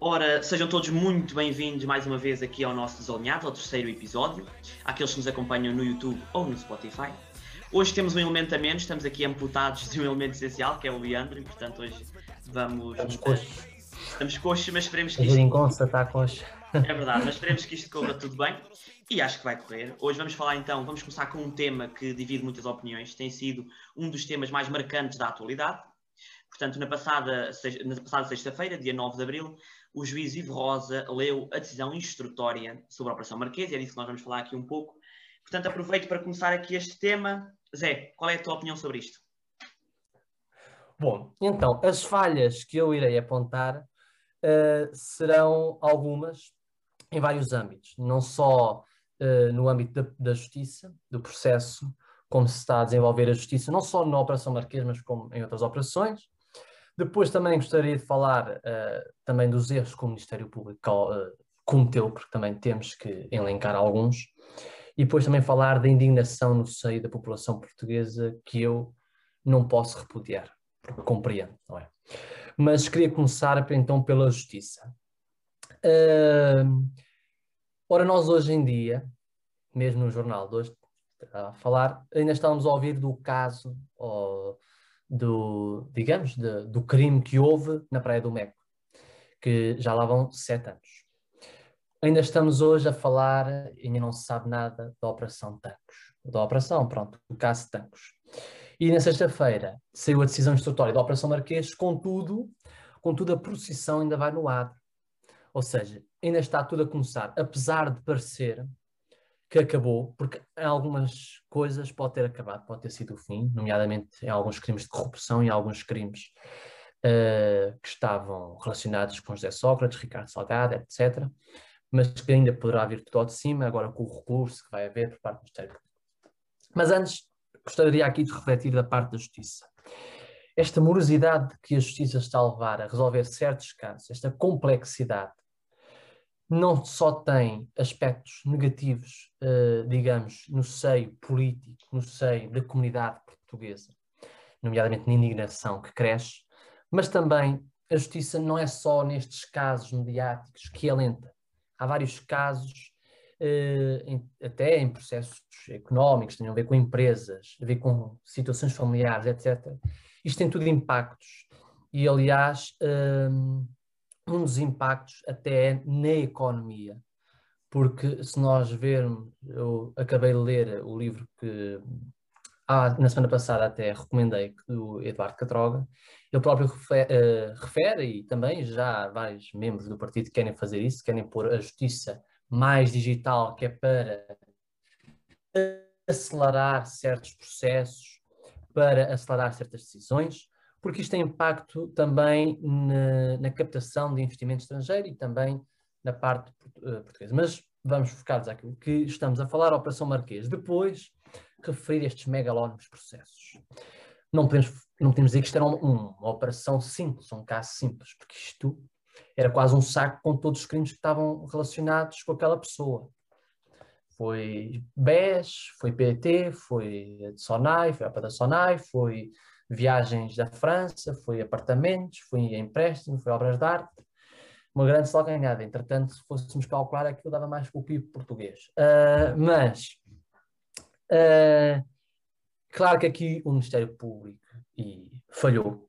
Ora, sejam todos muito bem-vindos mais uma vez aqui ao nosso Desalinhado, ao terceiro episódio, àqueles que nos acompanham no YouTube ou no Spotify. Hoje temos um elemento a menos, estamos aqui amputados de um elemento essencial, que é o Leandro, e portanto hoje vamos. Estamos coxos. Estamos coxos, mas esperemos que A isto. geringonça está coxa. É verdade, mas esperemos que isto corra tudo bem e acho que vai correr. Hoje vamos falar então, vamos começar com um tema que divide muitas opiniões, tem sido um dos temas mais marcantes da atualidade. Portanto, na passada, na passada sexta-feira, dia 9 de abril, o juiz Ivo Rosa leu a decisão instrutória sobre a Operação Marquês, e é disso que nós vamos falar aqui um pouco. Portanto, aproveito para começar aqui este tema. Zé, qual é a tua opinião sobre isto? Bom, então, as falhas que eu irei apontar eh, serão algumas em vários âmbitos, não só eh, no âmbito da, da justiça, do processo, como se está a desenvolver a justiça, não só na Operação Marquês, mas como em outras operações. Depois também gostaria de falar eh, também dos erros que o Ministério Público eh, cometeu, porque também temos que elencar alguns. E depois também falar da indignação no seio da população portuguesa que eu não posso repudiar, porque compreendo, não é? Mas queria começar então pela justiça. Ahm, ora, nós hoje em dia, mesmo no jornal de hoje, a falar, ainda estamos a ouvir do caso, ou do, digamos, de- do crime que houve na Praia do Meco, que já lá vão sete anos. Ainda estamos hoje a falar, ainda não se sabe nada da Operação Tancos. Da Operação, pronto, do caso Tancos. E na sexta-feira saiu a decisão instrutória da Operação Marquês, contudo, contudo a procissão ainda vai no ar. Ou seja, ainda está tudo a começar, apesar de parecer que acabou, porque em algumas coisas pode ter acabado, pode ter sido o fim, nomeadamente em alguns crimes de corrupção e alguns crimes eh, que estavam relacionados com José Sócrates, Ricardo Salgado, etc. Mas que ainda poderá vir tudo ao de cima, agora com o recurso que vai haver por parte do Ministério. Mas antes, gostaria aqui de refletir da parte da Justiça. Esta morosidade que a Justiça está a levar a resolver certos casos, esta complexidade, não só tem aspectos negativos, eh, digamos, no seio político, no seio da comunidade portuguesa, nomeadamente na indignação que cresce, mas também a Justiça não é só nestes casos mediáticos que é lenta. Há vários casos eh, em- até em processos económicos, tenham a ver com empresas, a ver com situações familiares, etc. Isto tem tudo impactos. E, aliás, hum, um dos impactos até é na economia. Porque se nós vermos, eu acabei de ler o livro que ah, na semana passada até recomendei, do Eduardo Catroga, ele próprio refe- eh, refere, e também já vários membros do partido querem fazer isso, querem pôr a justiça mais digital, que é para acelerar certos processos, para acelerar certas decisões, porque isto tem impacto também na, na captação de investimento estrangeiro e também na parte eh, portuguesa. Mas vamos focar-nos àquilo que estamos a falar, a Operação Marquês. Depois, referir estes megalónicos processos. Não podemos, não podemos dizer que isto era uma, uma operação simples, um caso simples, porque isto era quase um saco com todos os crimes que estavam relacionados com aquela pessoa. Foi BES, foi PT, foi a Sonai, foi a APA da Sonai, foi viagens da França, foi apartamentos, foi empréstimo, foi obras de arte. Uma grande salganhada. Entretanto, se fôssemos calcular, aquilo dava mais para o PIB português. Ah, mas, ah, claro que aqui o Ministério Público e falhou.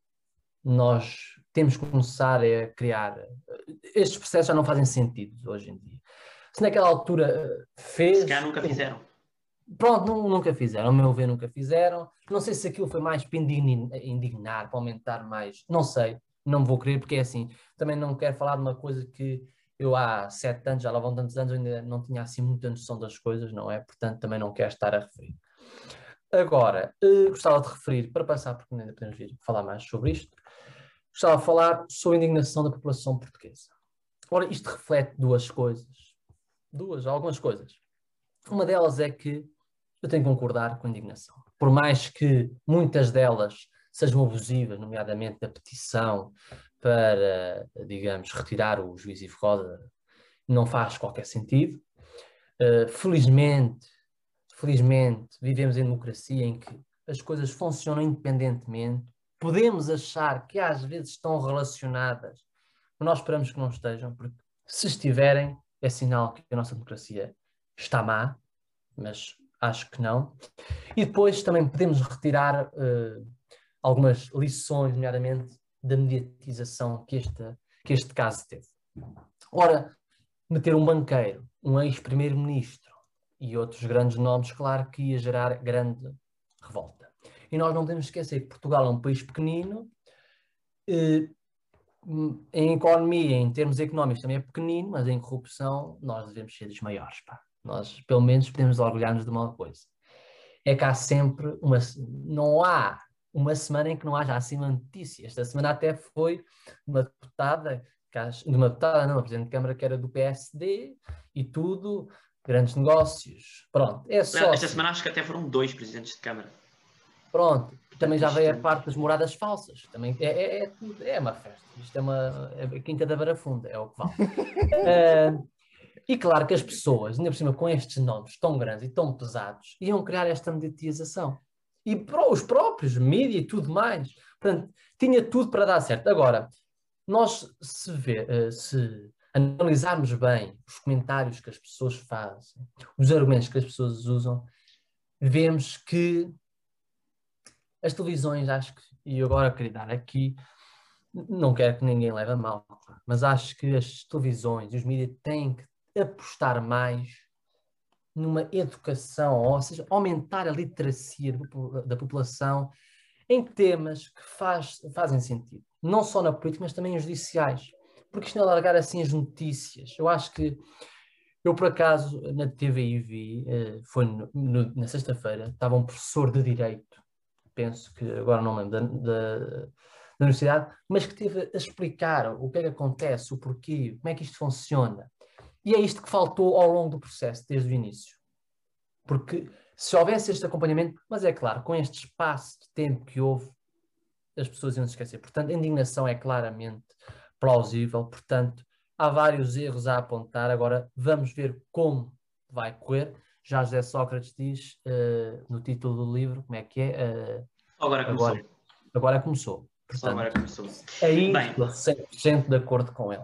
Nós temos que começar a criar. Estes processos já não fazem sentido hoje em dia. Se naquela altura eh, fez. Se calhar nunca fizeram. Pronto, nu- nunca fizeram, ao meu ver, nunca fizeram. Não sei se aquilo foi mais para indignar, para aumentar mais, não sei, não vou querer, porque é assim, também não quero falar de uma coisa que eu há sete anos, já lá vão tantos anos, ainda não tinha assim muita noção das coisas, não é? Portanto, também não quero estar a referir. Agora, eh, gostava de referir, para passar, porque ainda podemos vir falar mais sobre isto, gostava de falar sobre a indignação da população portuguesa. Ora, isto reflete duas coisas, duas, algumas coisas. Uma delas é que eu tenho que concordar com a indignação. Por mais que muitas delas sejam abusivas, nomeadamente a petição para, digamos, retirar o juiz Ivo Rosa, não faz qualquer sentido. Uh, felizmente, felizmente, vivemos em democracia em que as coisas funcionam independentemente, podemos achar que às vezes estão relacionadas, mas nós esperamos que não estejam, porque se estiverem, é sinal que a nossa democracia está má, mas acho que não. E depois também podemos retirar uh, algumas lições, nomeadamente da mediatização que este, que este caso teve. Ora, meter um banqueiro, um ex-primeiro-ministro e outros grandes nomes, claro que ia gerar grande revolta. E nós não que esquecer que Portugal é um país pequenino, eh, em economia, em termos económicos também é pequenino, mas em corrupção nós devemos ser dos maiores. Pá. Nós, pelo menos, podemos orgulhar-nos de uma coisa. É que há sempre uma... Não há uma semana em que não haja assim uma notícia. Esta semana até foi uma deputada, de uma deputada, não, uma Presidente de Câmara que era do PSD e tudo, grandes negócios. Pronto, é só. Esta assim. semana acho que até foram dois Presidentes de Câmara. Pronto, também já veio a parte das moradas falsas. Também é, é, é, é uma festa. Isto é uma é a quinta da barafunda, é o que vale. uh, e claro que as pessoas, ainda por cima com estes nomes tão grandes e tão pesados, iam criar esta mediatização e para os próprios mídia e tudo mais. Portanto, tinha tudo para dar certo. Agora, nós se, vê, eh, se analisarmos bem os comentários que as pessoas fazem, os argumentos que as pessoas usam, vemos que as televisões, acho que, e agora queria dar aqui, não quero que ninguém leve a mal, mas acho que as televisões e os mídias têm que apostar mais numa educação, ou seja, aumentar a literacia da população em temas que faz, fazem sentido, não só na política, mas também em judiciais. Porque isto não é largar assim as notícias. Eu acho que eu, por acaso, na TVI vi, eh, foi no, no, na sexta-feira, estava um professor de Direito, penso que agora não lembro, da, da, da universidade, mas que teve a explicar o que é que acontece, o porquê, como é que isto funciona. E é isto que faltou ao longo do processo, desde o início. Porque se houvesse este acompanhamento, mas é claro, com este espaço de tempo que houve, as pessoas iam se esquecer. Portanto, a indignação é claramente plausível. Portanto, há vários erros a apontar. Agora, vamos ver como vai correr. Já José Sócrates diz uh, no título do livro, como é que é? Uh, agora começou. Agora, agora começou. Portanto, agora começou. Aí Bem, estou 100% de acordo com ele.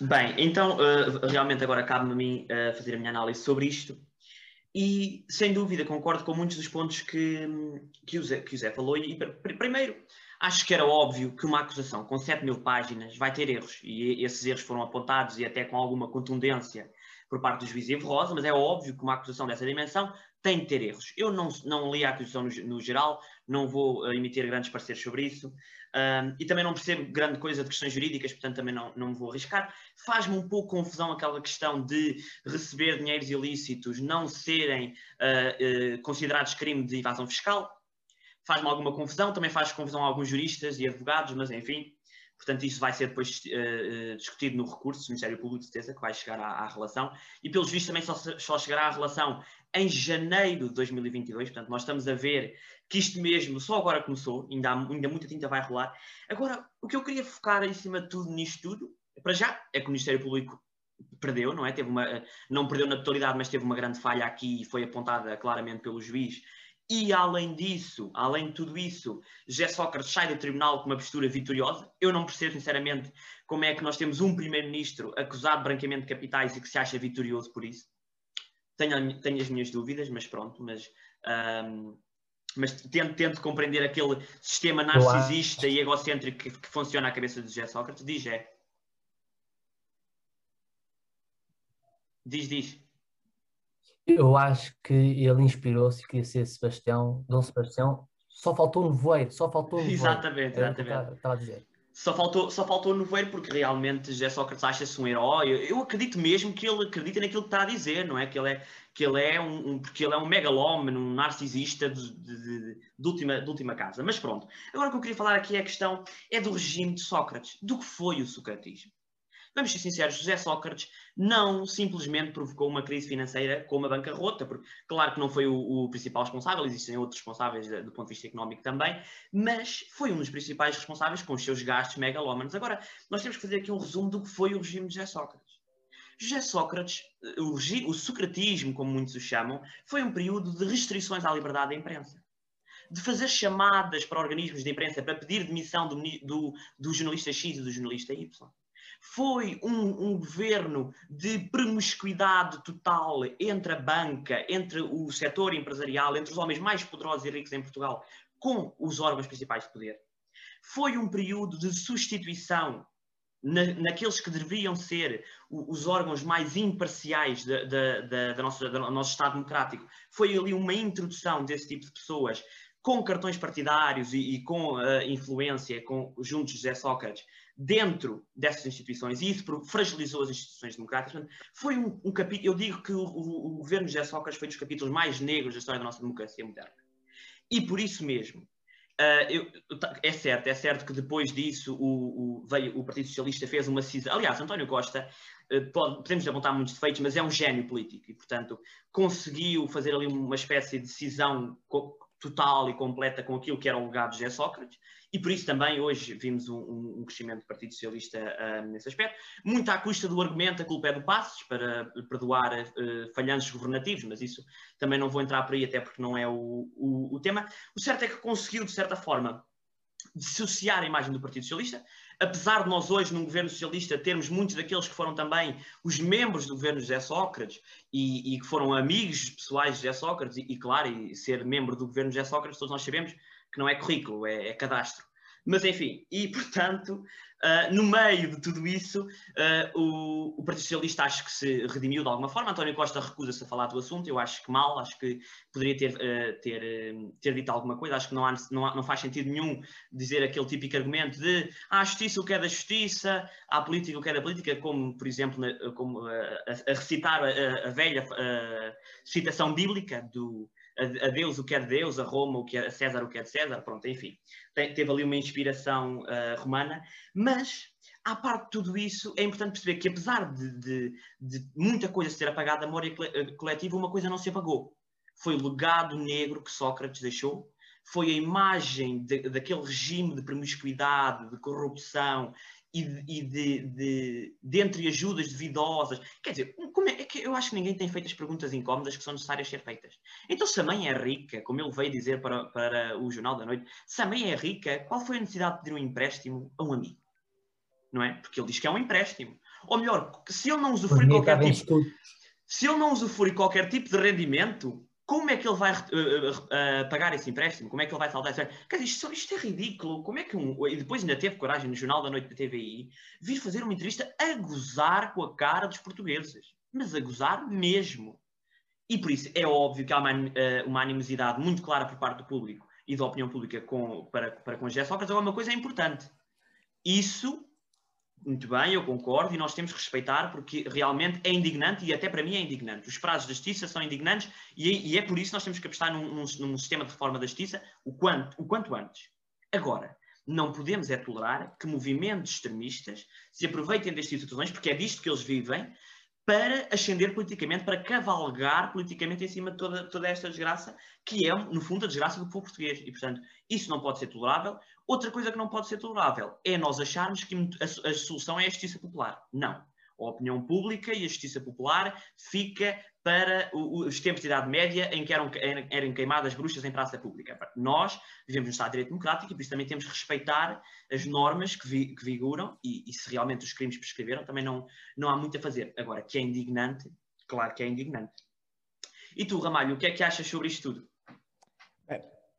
Bem, então uh, realmente agora cabe-me a mim uh, fazer a minha análise sobre isto. E sem dúvida concordo com muitos dos pontos que, que, o, Zé, que o Zé falou. E, primeiro, acho que era óbvio que uma acusação com 7 mil páginas vai ter erros. E esses erros foram apontados e até com alguma contundência por parte do juiz Ivo Rosa, mas é óbvio que uma acusação dessa dimensão tem de ter erros. Eu não, não li a acusação no, no geral, não vou uh, emitir grandes pareceres sobre isso, um, e também não percebo grande coisa de questões jurídicas, portanto também não, não me vou arriscar. Faz-me um pouco confusão aquela questão de receber dinheiros ilícitos não serem uh, uh, considerados crime de evasão fiscal. Faz-me alguma confusão, também faz confusão a alguns juristas e advogados, mas enfim, Portanto, isso vai ser depois uh, discutido no recurso do Ministério Público de Certeza, que vai chegar à, à relação. E, pelos vistos, também só, só, chegará à relação em janeiro de 2022. Portanto, nós estamos a ver que isto mesmo só agora começou, ainda, há, ainda muita tinta vai rolar. Agora, o que eu queria focar em cima de tudo nisto tudo, para já, é que o Ministério Público perdeu, não é? Teve uma, não perdeu na totalidade, mas teve uma grande falha aqui e foi apontada claramente pelo juiz e além disso, além de tudo isso, José Sócrates sai do tribunal com uma postura vitoriosa. Eu não percebo, sinceramente, como é que nós temos um primeiro-ministro acusado de branqueamento de capitais e que se acha vitorioso por isso. Tenho, tenho as minhas dúvidas, mas pronto, mas, um, mas tento, tento, compreender aquele sistema narcisista e egocêntrico que, que funciona à cabeça de José Sócrates. Diz, é. Diz, diz. Eu acho que ele inspirou-se e queria ser Sebastião, Dom Sebastião. Só faltou no voeiro, só faltou no Exatamente, exatamente. Estava a dizer. Só faltou, só faltou no voeiro porque realmente José Sócrates acha-se um herói. Eu, eu, acredito mesmo que ele acredita naquilo que está a dizer, não é? Que ele é, que ele é um, um porque ele é um megalómano, um narcisista de, de, de, última, de última casa. Mas pronto. Agora o que eu queria falar aqui é a questão é do regime de Sócrates, do que foi o socratismo. Vamos ser sinceros, José Sócrates não simplesmente provocou uma crise financeira com uma bancarrota, porque claro que não foi o, o principal responsável, existem outros responsáveis do ponto de vista económico também, mas foi um dos principais responsáveis com os seus gastos megalómanos. Agora, nós temos que fazer aqui um resumo do que foi o regime de José Sócrates. José Sócrates, o, o socratismo, como muitos o chamam, foi um período de restrições à liberdade da imprensa. de fazer chamadas para organismos de imprensa para pedir demissão do, do, do jornalista X e do jornalista Y. Foi um, um, governo de promiscuidade total entre a banca, entre o setor empresarial, entre os homens mais poderosos e ricos em Portugal, com os órgãos principais de poder. Foi um período de substituição na, naqueles que deveriam ser os órgãos mais imparciais da nossa, do nosso Estado democrático. Foi ali uma introdução desse tipo de pessoas com cartões partidários e, e com uh, influência, com, juntos de José Sócrates, dentro dessas instituições, e isso fragilizou as instituições democráticas. Foi um, um capítulo, eu digo que o, o, o, governo de José Sócrates foi dos capítulos mais negros da história da nossa democracia moderna. E por isso mesmo, uh, eu, é certo, é certo que depois disso o, o, veio, o Partido Socialista fez uma cisão. Aliás, António Costa, uh, pode, podemos apontar muitos defeitos, mas é um gênio político e, portanto, conseguiu fazer ali uma espécie de cisão total e completa com aquilo que era o legado de José Sócrates, e por isso também hoje vimos um, um crescimento do Partido Socialista uh, nesse aspecto, muito à custa do argumento a culpa é do Passos, para perdoar uh, falhanços governativos, mas isso também não vou entrar por aí, até porque não é o, o, o tema. O certo é que conseguiu, de certa forma, dissociar a imagem do Partido Socialista, apesar de nós hoje, num governo socialista, termos muitos daqueles que foram também os membros do governo José Sócrates e, e que foram amigos pessoais de José Sócrates, e, e, claro, e ser membro do governo José Sócrates, todos nós sabemos que não é currículo, é, é cadastro. Mas enfim, e portanto, uh, no meio de tudo isso, uh, o, o, Partido Socialista acho que se redimiu de alguma forma. António Costa recusa-se a falar do assunto, eu acho que mal, acho que poderia ter, uh, ter, ter dito alguma coisa, acho que não, há, não, há, não, faz sentido nenhum dizer aquele típico argumento de ah, a justiça o que é da justiça, a política o que é da política, como por exemplo na, como, a, a, recitar a, a velha citação bíblica do a, Deus o que é de Deus, a Roma o que é a César o que é de César, pronto, enfim. Teve ali uma inspiração uh, romana, mas à parte de tudo isso, é importante perceber que apesar de, de, de muita coisa ser apagada da memória eh, coletiva, uma coisa não se apagou. Foi o legado negro que Sócrates deixou, foi a imagem de, daquele regime de promiscuidade, de corrupção e, de, de, de, de, entre ajudas duvidosas. Quer dizer, como é, é, que eu acho que ninguém tem feito as perguntas incómodas que são necessárias ser feitas. Então, se a mãe é rica, como ele veio dizer para, para o Jornal da Noite, se a mãe é rica, qual foi a necessidade de pedir um empréstimo a um amigo? Não é? Porque ele diz que é um empréstimo. Ou melhor, se ele não usufrui qualquer tipo, se ele não usufrui qualquer tipo de rendimento, como é que ele vai uh, uh, pagar esse empréstimo? Como é que ele vai saldar esse? Quer dizer, isto, isto, é ridículo. Como é que um... E depois ainda teve coragem no Jornal da Noite da TVI vir fazer uma entrevista a gozar com a cara dos portugueses. Mas a gozar mesmo. E por isso é óbvio que há uma, uh, uma animosidade muito clara por parte do público e da opinião pública com, para, para com José Sócrates. Agora, uma coisa é importante. Isso muito bem, eu concordo e nós temos que respeitar porque realmente é indignante e até para mim é indignante. Os prazos da justiça são indignantes e, e é por isso que nós temos que apostar num, num, num, sistema de reforma da justiça o quanto, o quanto antes. Agora, não podemos é tolerar que movimentos extremistas se aproveitem destas situações, porque é disto que eles vivem, para ascender politicamente, para cavalgar politicamente em cima de toda, toda esta desgraça, que é, no fundo, a desgraça do povo português. E, portanto, isso não pode ser tolerável. Outra coisa que não pode ser tolerável é nós acharmos que a, solução é a justiça popular. Não. A opinião pública e a justiça popular fica para os tempos de Idade Média em que eram, eram queimadas bruxas em praça pública. Nós vivemos no Estado de Direito Democrático e por isso também temos que respeitar as normas que, vi, que vigoram e, e, se realmente os crimes prescreveram também não, não há muito a fazer. Agora, que é indignante, claro que é indignante. E tu, Ramalho, o que é que achas sobre isto tudo?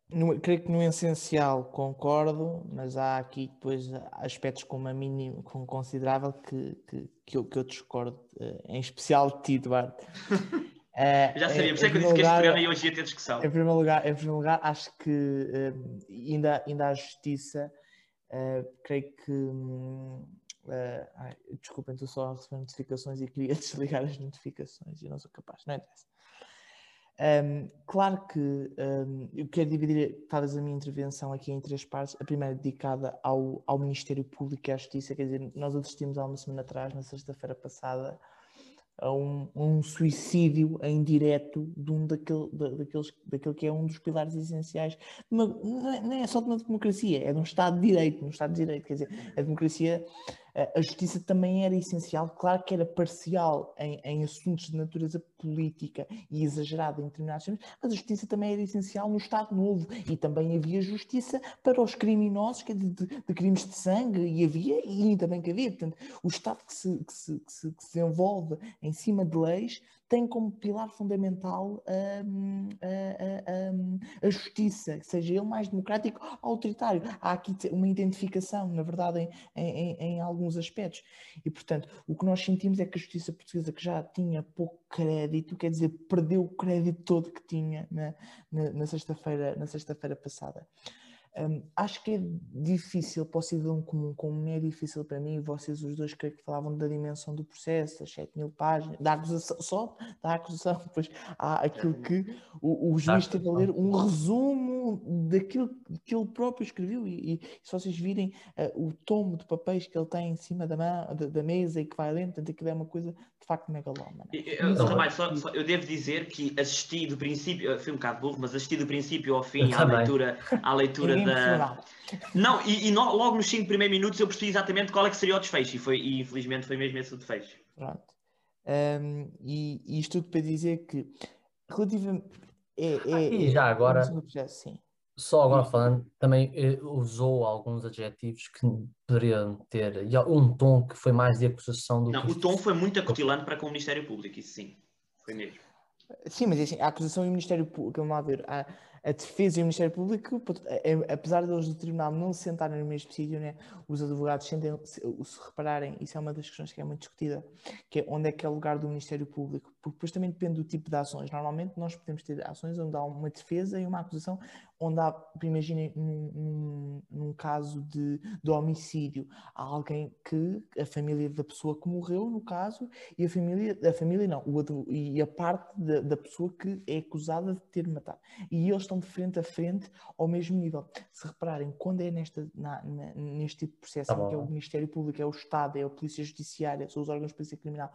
No, creio que no essencial concordo, mas há aqui depois aspectos com uma mínima, com considerável que, que, que, eu, que eu discordo, eh, em especial de ti, Eduardo. Uh, Já sabia, por isso é que eu disse lugar, que este programa ia hoje ia ter discussão. Em primeiro lugar, em primeiro lugar acho que uh, ainda, ainda há justiça, uh, creio que. Uh, ai, desculpem, estou só a receber notificações e queria desligar as notificações e não sou capaz, não é dessa. Um, claro que um, eu quero dividir talvez a minha intervenção aqui em três partes. A primeira dedicada ao, ao Ministério Público e à Justiça, quer dizer, nós assistimos há uma semana atrás, na sexta-feira passada, a um, um, suicídio em direto de um daquele, daqueles, daquele que é um dos pilares essenciais. Uma, não é só de uma democracia, é de um Estado de Direito, um Estado de Direito, quer dizer, a democracia a justiça também era essencial, claro que era parcial em, em assuntos de natureza política e exagerada em determinados temas, mas a justiça também era essencial no Estado Novo e também havia justiça para os criminosos de, de, de crimes de sangue, e havia, e ainda bem que havia. Portanto, o Estado que se, que se, que se, que se desenvolve em cima de leis tem como pilar fundamental hum, a, a- a- a justiça, seja ele mais democrático ou autoritário. Há aqui uma identificação, na verdade, em, em- em- alguns aspectos. E, portanto, o que nós sentimos é que a justiça portuguesa, que já tinha pouco crédito, quer dizer, perdeu o crédito todo que tinha na, na, na sexta-feira sexta-feira passada. Hum, acho que é difícil para o cidadão comum, como é difícil para mim, vocês os dois creio que falavam da dimensão do processo, as 7 mil páginas, da acusação, só da acusação, depois há aquilo que o, o juiz teve a ler, um resumo daquilo que ele próprio escreveu, e, e se vocês virem eh, o tomo de papéis que ele tem em cima da, mão, da, da mesa e que vai lendo, portanto aquilo é uma coisa facto megalómana. Eu, eu, só- só- eu devo dizer que assisti do princípio, fui um bocado burro, mas assisti do princípio ao fim à leitura, à leitura da. Não, e, e no- logo nos 5 primeiros minutos eu percebi exatamente qual é que seria o desfecho, e, foi, e infelizmente foi mesmo esse o desfecho. Pronto. Um, e, e isto tudo para dizer que, relativamente. É, é, e é- já agora- é processo, sim. Só agora falando, também eh, usou alguns adjetivos que poderiam ter, e um tom que foi mais de acusação do Não, que o tom foi muito acutilante para com o Ministério Público, isso sim. Foi mesmo. Sim, mas é assim, a acusação e o Ministério Público, vamos lá ver, a, a defesa e o Ministério Público, é- é- apesar deles do tribunal não se sentarem no mesmo sítio, né, os advogados sentem, se, se repararem, isso é uma das questões que é muito discutida, que é onde é que é o lugar do Ministério Público, porque depois também depende do tipo de ações. Normalmente nós podemos ter ações onde há uma defesa e uma acusação, onde há, imaginem, num, num, caso de, de homicídio, há alguém que, a família da pessoa que morreu, no caso, e a família, a família não, o e a parte da, da pessoa que é acusada de ter matado. E eles estão de frente a frente ao mesmo nível. Se repararem, quando é nesta, na- na- neste tipo de processo, Tá que é o. Ministério Público, é o Estado, é a Polícia Judiciária, são os órgãos de polícia criminal,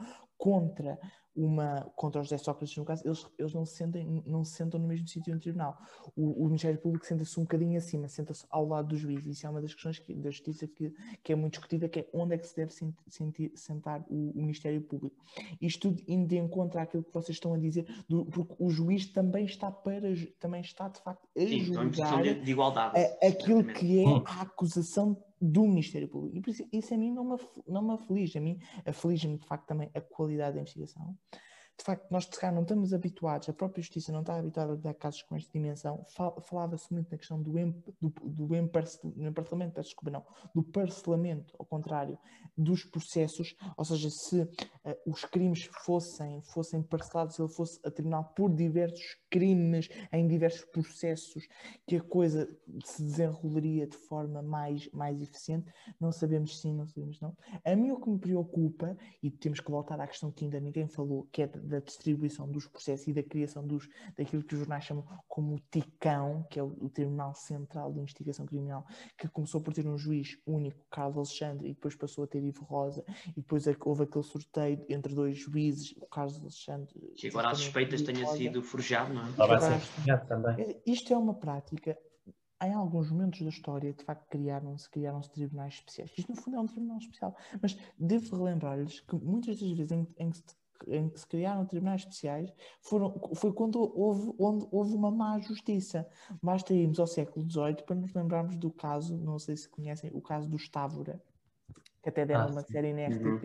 contra uma contra o José Sócrates, no caso, eles, eles não, se sentem, não se sentam no mesmo sítio no tribunal. O, o Ministério Público senta-se um bocadinho acima, senta-se ao lado do juiz. Isso é uma das questões que- da justiça que, que é muito discutida, que é onde é que se deve sen- sentir- sentar o, o Ministério Público. Isto tudo indo de encontro àquilo que vocês estão a dizer, do- porque o juiz também está para também está de facto a Sim, julgar de, de igualdade. a- aquilo exatamente. que é a acusação do Ministério Público. E isso, isso a mim não me, não me aflige. A mim aflige-me, de facto, também a qualidade da investigação. De facto, nós de não estamos habituados, a própria Justiça não está habituada a dar casos com esta dimensão. Fal- Falava-se muito na questão do, em, do, do emparcelamento, peço desculpa, não, do parcelamento, ao contrário, dos processos, ou seja, se eh, os crimes fossem, fossem parcelados, ele fosse a tribunal por diversos crimes, em diversos processos, que a coisa se desenrolaria de forma mais, mais eficiente. Não sabemos sim, não sabemos não. A mim o que me preocupa, e temos que voltar à questão que ainda ninguém falou, que é da- distribuição dos processos e da criação dos, daquilo que os jornais chamam como o TICão, que é o, o Tribunal Central de Investigação Criminal, que começou por ter um juiz único, Carlos Alexandre, e depois passou a ter Ivo Rosa, e depois é houve aquele sorteio entre dois juízes, o Carlos Alexandre. Que agora exatamente, suspeitas tenha Rosa. sido forjado, não é? Vai ser também. Dizer, Isto é uma prática. Em alguns momentos da história, de facto, criaram-se criaram tribunais especiais. Isto, no fundo, é um tribunal especial. Mas devo relembrar-lhes que muitas das vezes em, em que se, em que se criaram tribunais especiais foram, foi quando houve, onde houve uma má justiça. Basta irmos ao século XVIII para nos lembrarmos do caso, não sei se conhecem, o caso do Estávora, que até deram Ah, uma sim. série na Uhum.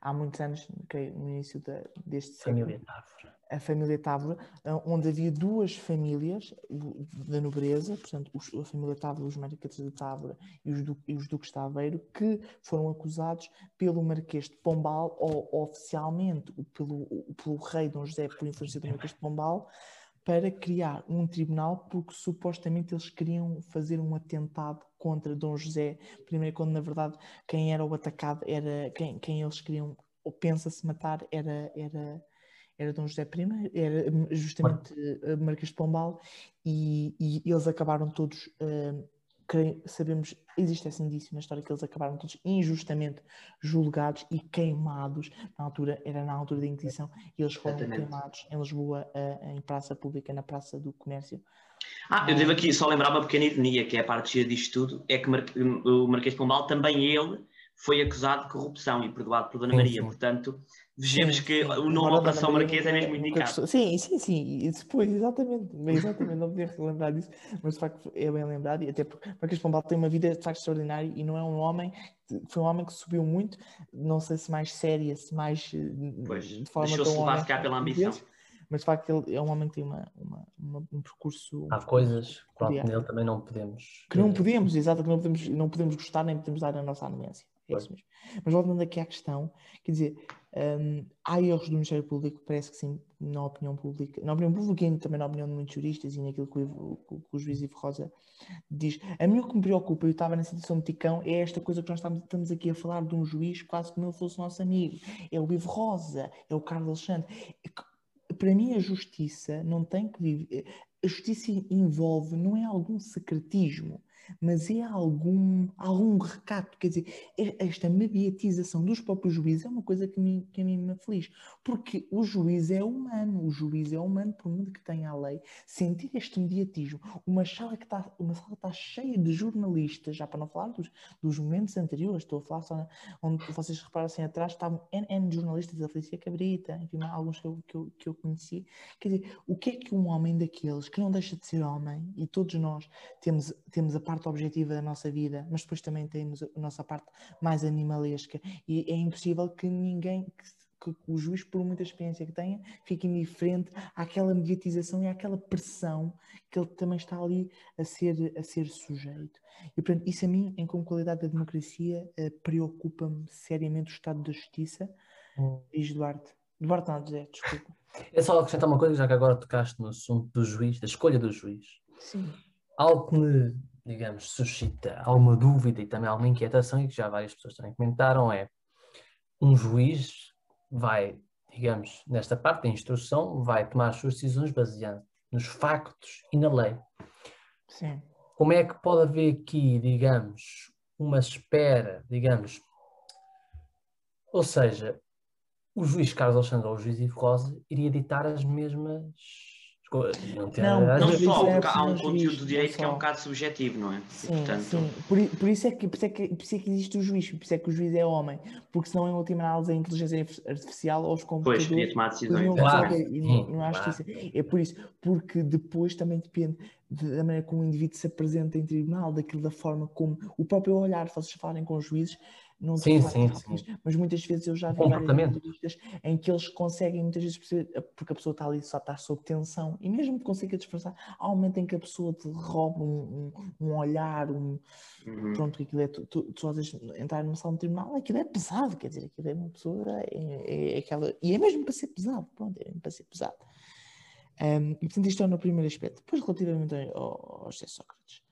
Há muitos anos, no início da- deste século Família Távora. a família Távora, ah, onde havia duas famílias da nobreza, portanto, os- a família Távora, os Marqueses de Távora e os, du- e os Duques de Aveiro, que foram acusados pelo Marquês de Pombal, ou oficialmente pelo, pelo rei Dom José, por influência do Marquês de Pombal, para criar um tribunal, porque supostamente eles queriam fazer um atentado contra Dom José, primeiro quando na verdade quem era o atacado era quem, quem eles queriam, ou pensa-se matar, era, era, era Dom José I, era hum, justamente eh, Marquês de Pombal, e, e eles acabaram todos, hum, creio- sabemos, existe esse indício na história que eles acabaram todos injustamente julgados e queimados, na altura, era na altura da Inquisição, e eles foram Exatamente. queimados em Lisboa, eh, em praça pública, na Praça do Comércio. Ah, eu devo aqui só lembrar uma pequena ironia, que é a parte disto tudo, é que o Marquês de Pombal, também ele, foi acusado de corrupção e perdoado por Dona Sim, Maria. sim. Portanto, vejamos Sim, que o nome Embora a Dona Operação Marquesa é mesmo indicado. Sim, sim, sim. E depois, exatamente. Exatamente, não podia lembrar disso. Mas de facto é bem lembrado. E até porque Marquês de Pombal tem uma vida de facto extraordinária e não é um homem. Foi um homem que subiu muito. Não sei se mais séria, se mais. eh, Pois, de forma deixou-se tão levar, se calhar, pela ambição. Mas de facto ele é um homem que tem uma, uma- uma- um percurso. Há coisas que nele também não podemos. Que não eh, podemos, exato, que não podemos, não podemos gostar nem podemos dar a nossa anuência. É isso mesmo. Mas voltando aqui à questão, quer dizer, hum, há erros do Ministério Público, parece que sim, na opinião pública, na opinião pública e também na opinião de muitos juristas e naquilo que o, que o juiz Ivo Rosa diz. A mim o que me preocupa, eu estava na situação de Ticão, é esta coisa que nós estamos, estamos aqui a falar de um juiz quase como ele fosse nosso amigo. É o Ivo Rosa, é o Carlos Alexandre. É Para mim a justiça não tem que viver... A justiça envolve, não é algum secretismo, mas é algum, algum recato. Quer dizer, é- esta mediatização dos próprios juízes é uma coisa que, me, que a mim me aflige. Porque o juiz é humano, o juiz é humano, por muito que tenha a lei, sentir este mediatismo, uma sala que está, uma sala que está cheia de jornalistas, já para não falar dos, dos momentos anteriores, estou a falar só na- onde vocês reparassem atrás, estavam N jornalistas, a Felicia Cabrita, enfim, alguns que eu, que, eu, que eu conheci. Quer dizer, o que é que um homem daqueles, que não deixa de ser homem, e todos nós temos, temos a parte objetiva da nossa vida, mas depois também temos a nossa parte mais animalesca, e é impossível que ninguém, que, que o juiz, por muita experiência que tenha, fique indiferente àquela mediatização e àquela pressão que ele também está ali a ser, a ser sujeito. E, portanto, isso a mim, em como qualidade da democracia, eh, preocupa-me seriamente o estado da justiça. Hum. Diz Duarte. Duarte não, José, desculpa. É só acrescentar uma coisa, já que agora tocaste no assunto do juiz, da escolha do juiz. Sim. Algo que me, digamos, suscita alguma dúvida e também alguma inquietação, e que já várias pessoas também comentaram, é um juiz vai, digamos, nesta parte da instrução, vai tomar as suas decisões baseando nos factos e na lei. Sim. Como é que pode haver aqui, digamos, uma espera, digamos, ou seja, o juiz Carlos Alexandre ou o juiz Ivo Rosa iria ditar as mesmas. Não, tem Não, Não só, isso é porque há um conteúdo do direito não que é um bocado subjetivo, não é? Sim, Portanto, sim. Por, por isso é que, por, isso é que, por isso é que existe o juiz, por isso é que o juiz é homem, porque senão, em última análise, a inteligência artificial ou os Pois, computadores podia tomar decisões. Claro, resolver e não, não há claro. justiça. É por isso, porque depois também depende de- da maneira como o indivíduo se apresenta em tribunal, daquilo da forma como o próprio olhar, se vocês falarem com os juízes, não Sim, sim, sim. mas muitas vezes eu já vi entrevistas em que eles conseguem muitas vezes perceber, porque a pessoa está ali só está sob tensão, e mesmo que consiga disfarçar, há um momento em que a pessoa te rouba um, um, um olhar, um, Uhum. pronto, aquilo é, tu, tu, tu às vezes entrar numa sala de tribunal, aquilo é pesado, quer dizer, aquilo é uma pessoa, é, é aquela, e é mesmo para ser pesado, pronto, é mesmo para ser pesado. Um, e portanto isto é no primeiro aspecto. Depois relativamente ao, ao José Sócrates.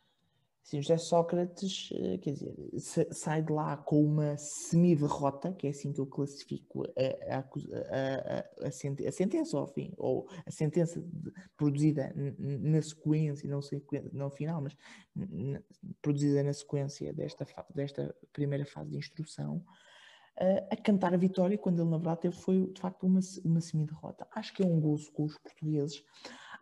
Sim, o José Sócrates, eh, quer dizer, sa- sai de lá com uma semi-derrota, que é assim que eu classifico a, a, a- a- a sente- a sentença, ou a sentença de- produzida na sequência, não, sequen- não final, mas produzida na sequência desta, desta primeira fase de instrução, eh, a cantar a vitória, quando ele na verdade teve, foi de facto uma, uma semi-derrota. Acho que é um gozo com os portugueses.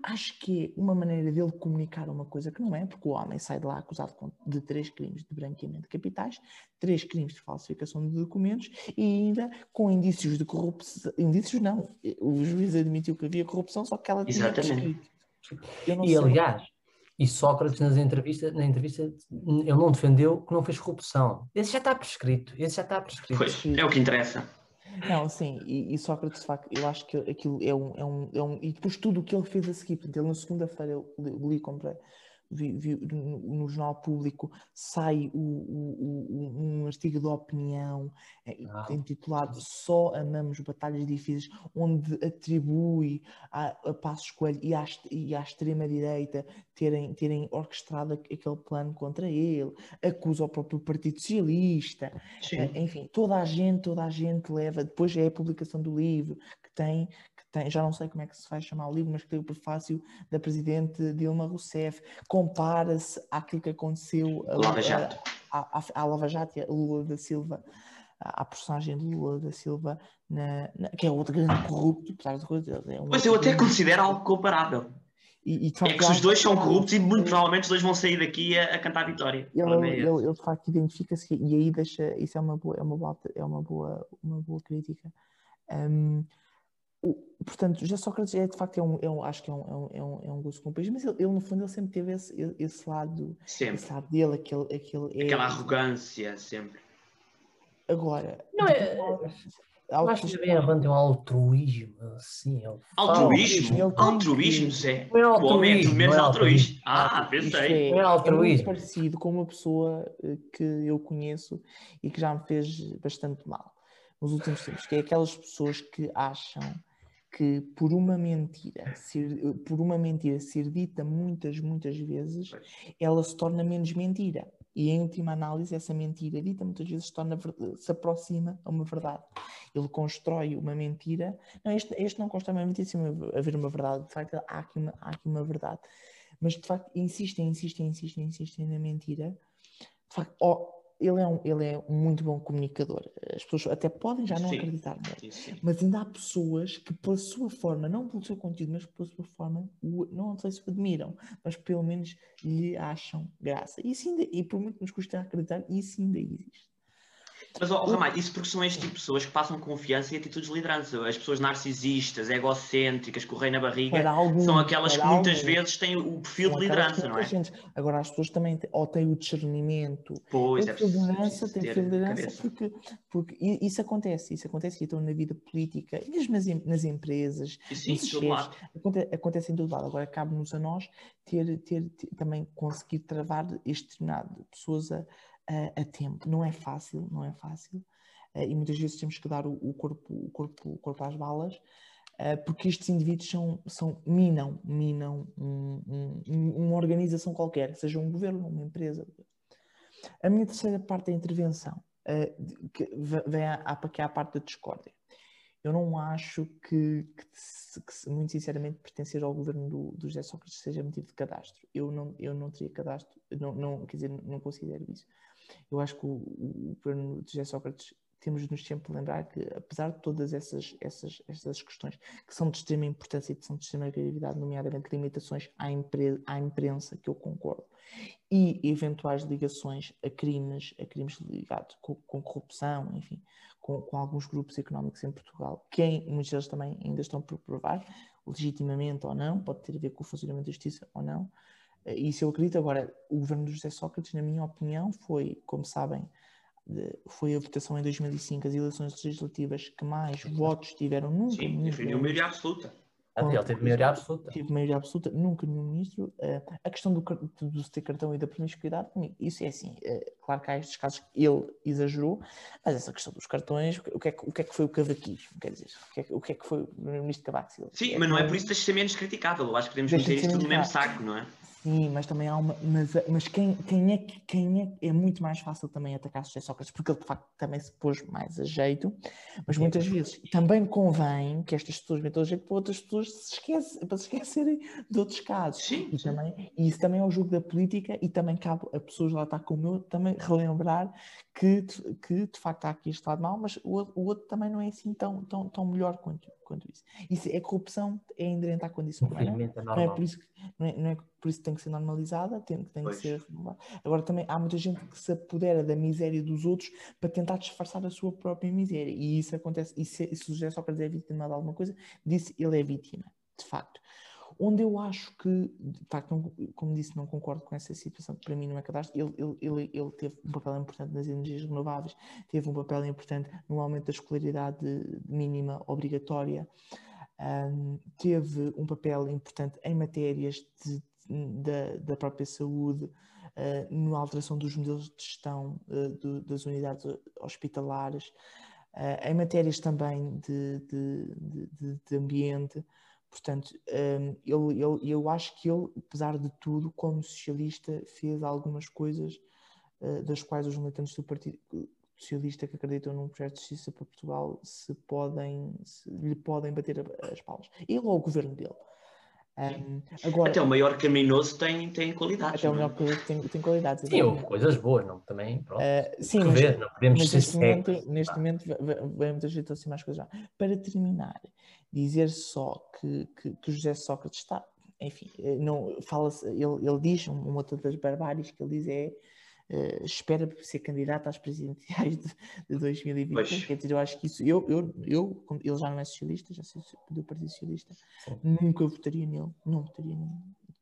Acho que é uma maneira dele comunicar uma coisa que não é, porque o homem sai de lá acusado de três crimes de branqueamento de capitais, três crimes de falsificação de documentos e ainda com indícios de corrupção. Indícios não, o juiz admitiu que havia corrupção, só que ela tinha Exatamente. prescrito. Eu não E sei- aliás, e Sócrates nas entrevistas, na entrevista, ele não defendeu que não fez corrupção. Esse já está prescrito. Esse já está prescrito. Pois, é o que interessa. Não, sim, e, e Sócrates, facto, eu acho que aquilo é um, é um, é um. E depois tudo o que ele fez a seguir, ele na segunda-feira, eu li, li comprei, vi, vi no, Jornal Público, sai o, o- o- um artigo de opinião eh, Ah. intitulado Só Amamos Batalhas Difíceis, onde atribui a, a Passos Coelho e à, e à extrema-direita terem, terem orquestrado aqu- aquele plano contra ele, acusa o próprio Partido Socialista. Sim. Eh, Enfim, toda a gente, toda a gente leva. Depois é a publicação do livro que tem, tem, já não sei como é que se vai chamar o livro, mas que tem o prefácio da presidente Dilma Rousseff. Compara-se àquilo que aconteceu a, Lava Jato. a Lava Jato, e a Lula da Silva, à à personagem de Lula da Silva, na, na- que é outro grande corrupto, apesar de coisa. É um Pois eu até grande- considero algo comparável. E, e, É que se os ele- dois são corruptos e muito provavelmente os dois vão sair daqui a, a cantar vitória. Ele, é ele, esse. ele, de facto identifica-se e aí deixa isso é uma boa é uma boa é uma boa uma boa crítica o- portanto José Sócrates é de facto é um, é um- acho que é um, é um, é um, é um gosto com o país mas ele, ele, no fundo ele sempre teve esse, esse lado Sempre. esse lado dele aquele aquele é- Aquela arrogância, sempre. agora Não é- acho que vem havendo um altruísmo, assim. ele Altruísmo? ele Altruísmo, que- Zé. Não é O homem é menos é altruísta. Ah, pensei. é, é é altruísmo. muito parecido com uma pessoa eh, que eu conheço e que já me fez bastante mal nos últimos tempos, que é aquelas pessoas que acham que por uma mentira, ser, por uma mentira ser dita muitas, muitas vezes, ela se torna menos mentira. E em última análise, essa mentira dita muitas vezes se, torna, se aproxima a uma verdade. Ele constrói uma mentira. Não, este, este não constrói uma mentira sem haver uma verdade. De facto, há aqui uma, há aqui uma verdade. Mas de facto, insistem, insistem, insistem, insistem na mentira. De facto, ó, ele, é um, ele é um muito bom comunicador. As pessoas até podem já não Sim. acreditar nele. Sim. Mas ainda há pessoas que, pela sua forma, não pelo seu conteúdo, mas pela sua forma, o- não sei se o admiram, mas pelo menos lhe acham graça. Isso ainda, e por muito que nos custa acreditar, isso ainda existe. Mas, ó, Ramalho, isso porque são este tipo de pessoas que passam confiança e atitudes de liderança. As pessoas narcisistas, egocêntricas, com o rei na barriga, alguns, são aquelas que muitas alguns, vezes têm o perfil são de liderança, não é? Agora, as pessoas também têm, ou têm o discernimento, Pois, tem é perfil de preciso liderança, tem perfil de liderança porque, porque isso acontece, isso acontece então na vida política, mesmo nas, nas empresas, sim, nos de todo chefes, lado. Aconte- acontece em todo lado. Agora cabe-nos a nós ter, ter, ter- também conseguir travar este determinado de pessoas a, a, a tempo. Não é fácil, não é fácil. Eh, e muitas vezes temos que dar o, o corpo, o, corpo, o corpo às balas, eh, porque estes indivíduos são, são, minam, minam um- um- um- uma organização qualquer, seja um governo, uma empresa. A minha terceira parte da intervenção eh, que ve- vem à, à, que é a parte da discórdia. Eu não acho que, que que muito sinceramente, pertencer ao governo do, do José Sócrates seja motivo de cadastro. Eu não, eu não teria cadastro, não, não, quer dizer, não considero isso. Eu acho que o, governo de José Sócrates temos de nos sempre lembrar que, apesar de todas essas, essas, essas questões que são de extrema importância e que são de extrema gravidade, nomeadamente limitações à, impre, à imprensa, que eu concordo, e eventuais ligações a crimes, a crimes ligados com, com corrupção, enfim, com, com, alguns grupos económicos em Portugal, que muitos deles também ainda estão por provar, legitimamente ou não, pode ter a ver com o funcionamento da justiça ou não. Isso eu acredito. Agora, o governo do José Sócrates, na minha opinião, foi, como sabem, de, foi a votação em 2005, as eleições legislativas que mais votos tiveram nunca. Sim, definiu maioria absoluta. Ele teve maioria absoluta. Teve maioria absoluta, nunca nenhum ministro. Uh, a questão do, do, ter cartão e da promiscuidade, isso é assim. Uh, claro que há estes casos que ele exagerou, mas essa questão dos cartões, o que é que, o que, é que foi o cavaquismo? Quer dizer, o que é que, o que, é que foi o primeiro-ministro Cavaco Silva? Sim, é mas não é por isso que deixa de ser menos criticável. Eu acho que podemos meter isto no mesmo saco, não é? Sim, mas também há uma. Mas, mas quem, quem, é, que- quem é. É muito mais fácil também atacar José Sócrates, porque ele de facto também se pôs mais a jeito, mas muitas vezes também convém que estas pessoas metam a jeito para outras pessoas se esquece, para se esquecerem de outros casos. Sim, E, também, e isso também é o jogo da política e também cabe a pessoas lá estar como eu também relembrar que, de- que de facto há aqui este lado mau, mas o, outro- o outro também não é assim tão, tão, tão melhor quanto, quanto isso. Isso é corrupção, é inerente à condição humana. É Não é, por isso que, não, é, não é por isso que tem que ser normalizada, tem, tem que ser renovada. Agora também há muita gente que se apodera da miséria dos outros para tentar disfarçar a sua própria miséria. E isso acontece, e se, se o José Sócrates é vítima de alguma coisa, disse ele é vítima, de facto. Onde eu acho que, de facto, não- como disse, não concordo com essa situação, para mim não é cadastro, ele, ele, ele, teve um papel importante nas energias renováveis, teve um papel importante no aumento da escolaridade mínima obrigatória, um, teve um papel importante em matérias de- da, da própria saúde, uh, na alteração dos modelos de gestão uh, do- das unidades hospitalares, uh, em matérias também de, de- de- de- de ambiente. Portanto, um, ele- eu acho que ele, apesar de tudo, como socialista, fez algumas coisas uh, das quais os militantes do Partido Socialista que acreditam num projeto de justiça para Portugal se podem, se lhe podem bater as palmas. Ele ou o governo dele. Um, agora, Até o maior criminoso tem, tem qualidades. até o não é? melhor que tem, tem qualidades. Sim, houve exatamente. coisas boas, não? Também, pronto. Uh, sim, mas, ver, não podemos mas ser neste momento, cegos. neste momento ve- ve- vem muita gente assim mais coisas já. Para terminar, dizer só que, que, que o José Sócrates está, enfim, eh, não, fala-se, ele, ele diz, um- uma outra das barbáries que ele diz é eh, espera ser candidato às presidenciais de, de 2020. Pois. Quer dizer, eu acho que isso, eu, eu, eu, ele já não é socialista, já sei do Partido Socialista, Sim. nunca votaria nele, não votaria nele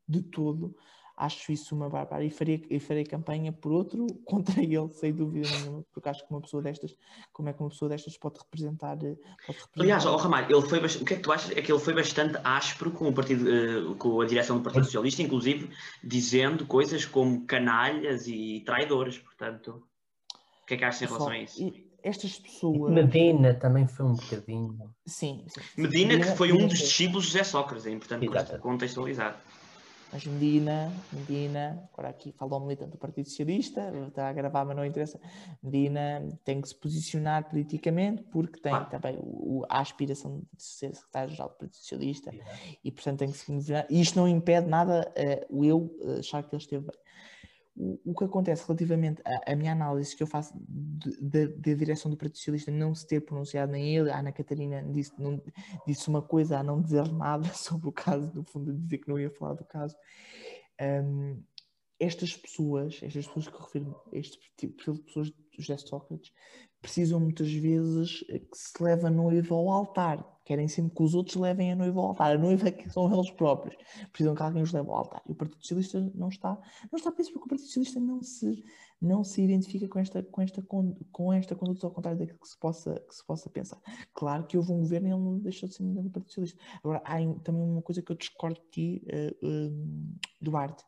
de todo. Acho isso uma barbárie e farei, e farei campanha por outro contra ele, sem dúvida nenhuma, porque acho que uma pessoa destas, como é que uma pessoa destas pode representar. eh, Pode representar Aliás, ó Ramalho, ele foi o que é que tu achas? É que ele foi bastante áspero com o partido, eh, com a direção do Partido Socialista, inclusive dizendo coisas como canalhas e traidores, portanto. O que é que achas em relação a isso? E estas pessoas. Medina também foi um bocadinho. Sim, sim. Medina, que foi um dos discípulos de José Sócrates, é importante Exato. contextualizar. Mas Medina, Medina, agora aqui fala um militante do Partido Socialista, está a gravar, mas não interessa. Medina tem que se posicionar politicamente porque tem também o- a aspiração de ser secretário-geral do Partido Socialista e, portanto, tem que se mover. E isto não impede nada eh, o eu eh, achar que ele esteve bem. O, que acontece relativamente à, à minha análise que eu faço da direção do Partido Socialista não se ter pronunciado nem ele, a Ana Catarina disse, não, disse uma coisa a não dizer nada sobre o caso, no fundo, dizer que não ia falar do caso. Hum, estas pessoas, estas pessoas que refiro, este tipo de pessoas do José Sócrates, precisam muitas vezes que se leve a noiva ao altar. Querem sempre que os outros levem a noiva ao altar. A noiva é que são eles próprios. Precisam que alguém os leve ao altar. E o Partido Socialista não está, não está para isso, porque o Partido Socialista não se, não se identifica com esta, com, esta, com esta conduta, ao contrário daquilo que se, possa, que se possa pensar. Claro que houve um governo e ele não deixou de ser militante do Partido Socialista. Agora, há também uma coisa que eu discordo de ti, eh, eh, Duarte.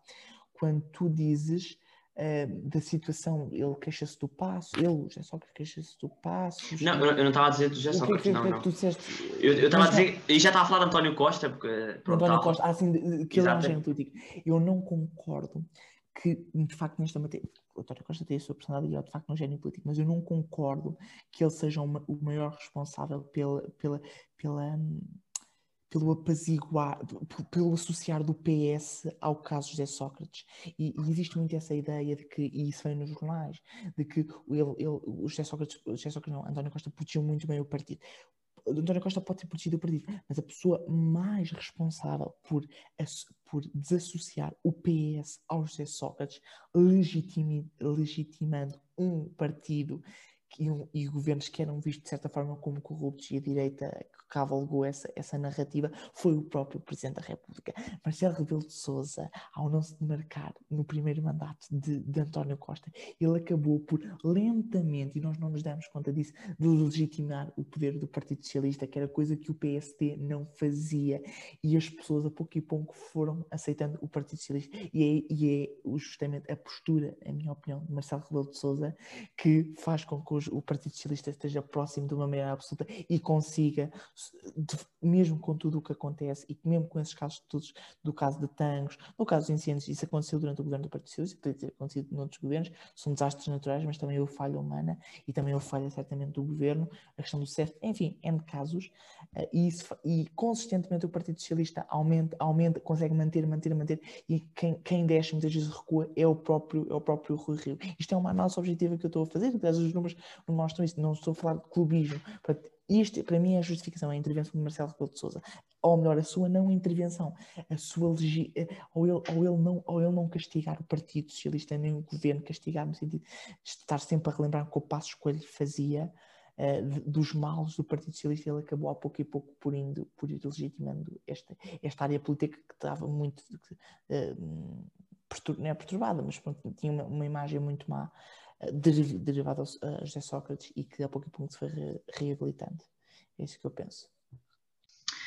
Quando tu dizes eh, da situação, ele queixa-se do passo, ele, o José Sócrates, queixa-se do passo. Não, eu eu não estava a dizer do que é que, não, que é não. que tu disseste? Eu estava a não- dizer, e já estava a falar de António Costa, porque pronto, António Costa, sim, de- de- que ele é um gênio político. Eu não concordo que, de facto, nesta matéria, o António Costa tem a sua personalidade e é, de facto, um gênio político, mas eu não concordo que ele seja uma- o maior responsável pela, pela, pela, hum, pelo apaziguar, pelo associar do PS ao caso José Sócrates. E, e existe muito essa ideia de que, e isso vem nos jornais, de que ele, ele, o José Sócrates, o José Sócrates não, António Costa protegeu muito bem o partido. António Costa pode ter protegido o partido, mas a pessoa mais responsável por, por desassociar o PS ao José Sócrates, legitimando um partido e, governos que eram vistos de certa forma como corruptos e a direita que cavalgou essa, essa narrativa foi o próprio Presidente da República. Marcelo Rebelo de Sousa, ao não se demarcar no primeiro mandato de, de António Costa, ele acabou por lentamente, e nós não nos damos conta disso, de legitimar o poder do Partido Socialista, que era coisa que o PSD não fazia, e as pessoas a pouco e pouco foram aceitando o Partido Socialista. E é, e é justamente a postura, em minha opinião, de Marcelo Rebelo de Sousa que faz com que os- o Partido Socialista esteja próximo de uma maneira absoluta e consiga, de- mesmo com tudo o que acontece, e mesmo com esses casos todos, do caso de Tangos, no caso dos incêndios, isso aconteceu durante o governo do Partido Socialista, poderia ter acontecido noutros governos, são desastres naturais, mas também houve falha humana e também houve falha certamente do governo, a questão do CEF, enfim, N casos, eh, e, isso e consistentemente o Partido Socialista aumenta, aumenta, consegue manter, manter, manter, e quem, quem desce muitas vezes recua é o próprio, é o próprio Rui Rio. Isto é uma análise objetiva que eu estou a fazer, aliás os números não mostram isso, não estou a falar de clubismo. Isto, para mim, é a justificação, é a intervenção de Marcelo Rebelo de Sousa. Ou melhor, a sua não intervenção, a sua legi... eh, ou, ele, ou, ele não, ou ele não castigar o Partido Socialista, nem o governo castigar, no sentido de estar sempre a relembrar que o Passo Coelho fazia eh, de- dos males do Partido Socialista, ele acabou a pouco e pouco por, indo, por ir legitimando esta, esta área política que estava muito pertur- não é perturbada, mas pronto, tinha uma, uma imagem muito má deri- derivada ao- a José Sócrates e que a pouco e pouco se foi re- reabilitando. É isso que eu penso.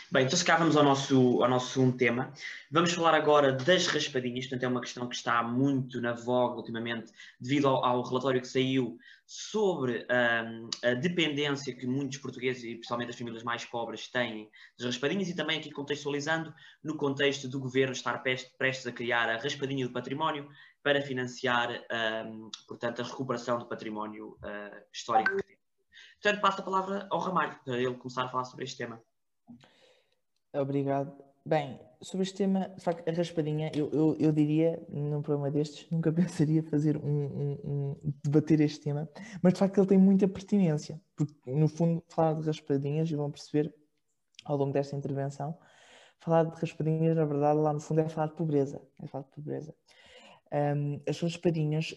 Bem, então se cá vamos ao nosso, ao nosso segundo tema. Vamos falar agora das raspadinhas, portanto é uma questão que está muito na voga ultimamente, devido ao, ao relatório que saiu sobre hum, a dependência que muitos portugueses, e principalmente as famílias mais pobres, têm das raspadinhas, e também aqui contextualizando no contexto do governo estar pres- prestes a criar a raspadinha do património para financiar, hum, portanto, a recuperação do património ah, histórico. Portanto, passo a palavra ao Ramalho, para ele começar a falar sobre este tema. Obrigado. Bem, sobre este tema, de facto, a raspadinha, eu, eu, eu diria, num programa destes, nunca pensaria fazer um, um- um- debater este tema, mas de facto ele tem muita pertinência, porque no fundo falar de raspadinhas, e vão perceber ao longo desta intervenção, falar de raspadinhas, na verdade, lá no fundo é falar de pobreza. É falar de pobreza. Um, as raspadinhas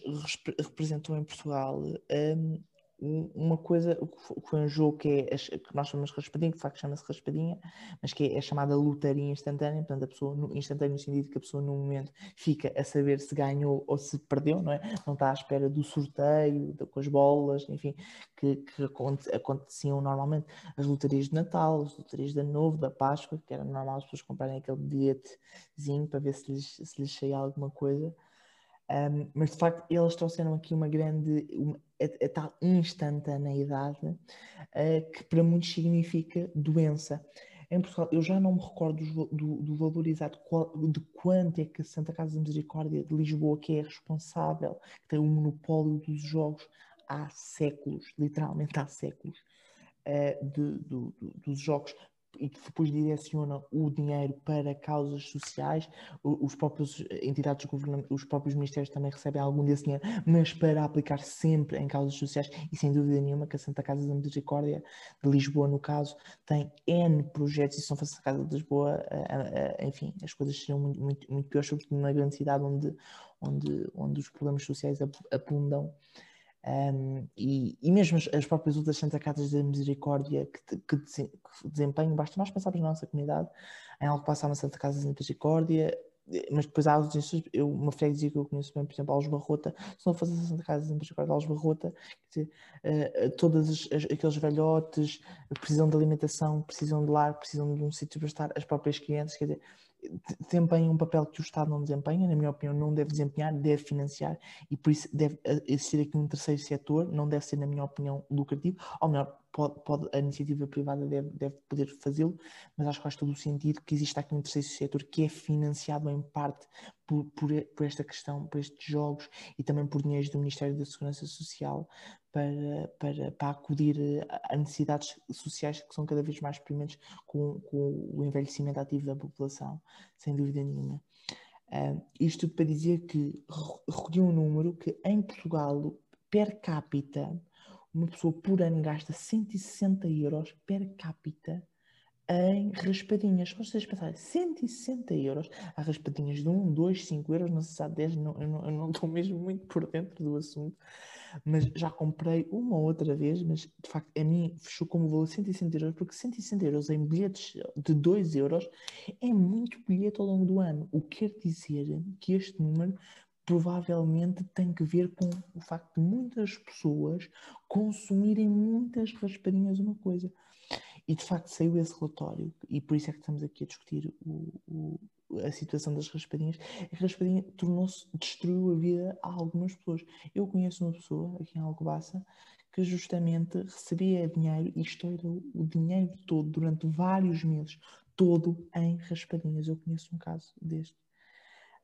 representam em Portugal um, um- uma coisa, que foi um jogo que, é, que nós chamamos de raspadinha, que de facto chama-se raspadinha, mas que é, é chamada lotaria instantânea, portanto a pessoa, no, instantânea no sentido que a pessoa num momento fica a saber se ganhou ou se perdeu, não é? Não está à espera do sorteio, da- com as bolas, enfim, que, que aconte- aconteciam normalmente as lotarias de Natal, as lotarias de Ano Novo, da Páscoa, que era normal as pessoas comprarem aquele bilhetezinho para ver se lhes, se lhes saía alguma coisa. Um, mas de facto eles trouxeram aqui uma grande, uma, a, a tal instantaneidade uh, que para muitos significa doença. Em Portugal, eu já não me recordo do, do valor exato de quanto é que a Santa Casa de Misericórdia de Lisboa, que é responsável, que tem o monopólio dos jogos há séculos, literalmente há séculos, uh, de- do- dos jogos e que depois direciona o dinheiro para causas sociais, os próprios entidades governamentais, os próprios ministérios também recebem algum desse dinheiro, mas para aplicar sempre em causas sociais, e sem dúvida nenhuma que a Santa Casa da Misericórdia de Lisboa, no caso, tem N projetos, e se não fosse a Casa de Lisboa, eh, eh, eh, enfim, as coisas seriam muito, muito, muito piores, sobretudo numa grande cidade onde, onde, onde os problemas sociais abundam. Um, e, e mesmo as, as próprias outras Santa Casas da Misericórdia que, que, que desempenham, basta nós pensarmos na nossa comunidade, em algo que passa uma Santa Casa da Misericórdia, eh, mas depois há outras instituições, eu, uma freguesia que eu conheço bem, por exemplo, Alves Barrota, se não fosse a Santa Casa da Misericórdia de Alves Barrota, quer eh, eh, todos aqueles velhotes precisam de alimentação, precisam de lar, precisam de um sítio para estar, as próprias crianças, quer dizer, de- desempenham um papel que o Estado não desempenha, na minha opinião, não deve desempenhar, deve financiar e por isso deve eh, existir aqui um terceiro setor, não deve ser, na minha opinião, lucrativo, ou melhor, pode, pode- a iniciativa privada deve, deve poder fazê-lo, mas acho que faz todo o sentido que exista aqui um terceiro setor que é financiado em parte por, por, por esta questão, por estes jogos e também por dinheiros do Ministério da Segurança Social para, para, para acudir eh, a necessidades sociais que são cada vez mais prementes com, com o envelhecimento ativo da população, sem dúvida nenhuma. Ah, isto tudo para dizer que re- recolhi um número que em Portugal, per capita, uma pessoa por ano gasta 160 euros per capita em raspadinhas. Se vocês pensarem, 160 euros há raspadinhas de 1, 2, 5 euros, não sei se há 10, não, eu, não, eu não estou mesmo muito por dentro do assunto, mas já comprei uma ou outra vez, mas de facto a mim fechou como valor 160 euros, porque 160 euros em bilhetes de 2 euros é muito bilhete ao longo do ano. O que quer dizer que este número provavelmente tem que ver com o facto de muitas pessoas consumirem muitas raspadinhas uma coisa. E de facto saiu esse relatório, e por isso é que estamos aqui a discutir o- o- a situação das raspadinhas. A raspadinha tornou-se, destruiu a vida a algumas pessoas. Eu conheço uma pessoa aqui em Alcobaça que justamente recebia dinheiro e estourou o dinheiro todo durante vários meses, todo em raspadinhas. Eu conheço um caso deste.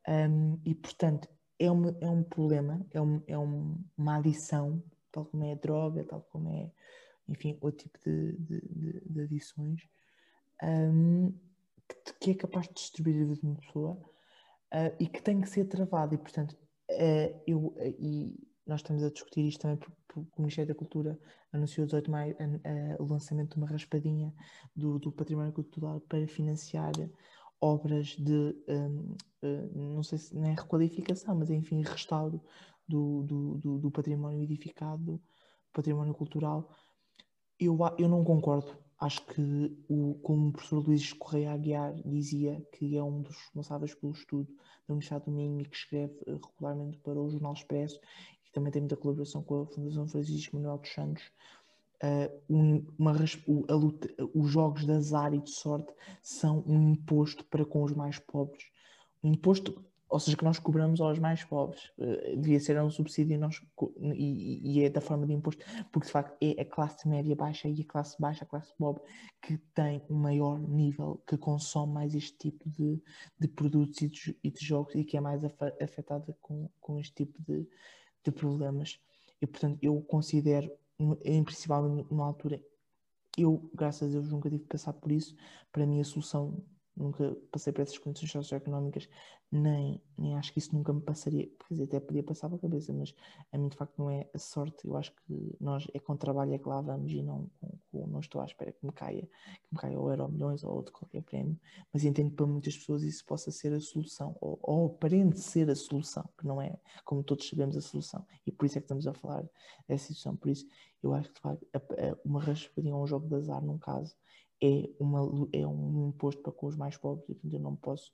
Um, e portanto é, uma, é um problema, é, um, é um- uma adição, tal como é a droga, tal como é, enfim, outro tipo de, de, de- de adições, um, que, que é capaz de destruir a vida de uma pessoa ah, e que tem que ser travado. E portanto, eh, eu, eh, e nós estamos a discutir isto também porque o Ministério da Cultura anunciou 18 de maio o lançamento de uma raspadinha do, do património cultural para financiar obras de, hum, eh, não sei se não é requalificação, mas enfim, restauro do, do, do, do património edificado, património cultural. Eu, eu não concordo. Acho que, o, como o professor Luís Correia Aguiar dizia, que é um dos responsáveis pelo estudo da Universidade do Minho e que escreve eh, regularmente para o Jornal Expresso, e também tem muita colaboração com a Fundação Francisco Manuel dos Santos, um- uma res- o- a luta- os jogos de azar e de sorte são um imposto para com os mais pobres. Um imposto, ou seja, que nós cobramos aos mais pobres. Eh, devia ser um subsídio e, nós e- e é da forma de imposto, porque de facto é a classe média baixa e a classe baixa, a classe pobre, que tem um maior nível, que consome mais este tipo de, de produtos e de, e de jogos e que é mais afetada com, com este tipo de, de problemas. E portanto, eu considero, em principalmente numa altura, eu, graças a Deus, nunca tive que passar por isso. Para mim, a solução nunca passei por essas condições socioeconómicas, nem, nem acho que isso nunca me passaria, quer dizer, até podia passar pela cabeça, mas a mim de facto não é a sorte, eu acho que nós é com trabalho é que lá vamos e não, com, com- não estou à espera que me caia, que me caia ou Euro Milhões ou outro qualquer prémio, mas entendo que para muitas pessoas isso possa ser a solução, ou, ou aparente ser a solução, que não é, como todos sabemos, a solução, e por isso é que estamos a falar dessa situação, por isso eu acho que uma raspadinha ou um jogo de azar num caso é, uma, é um imposto para com os mais pobres, e portanto eu não posso,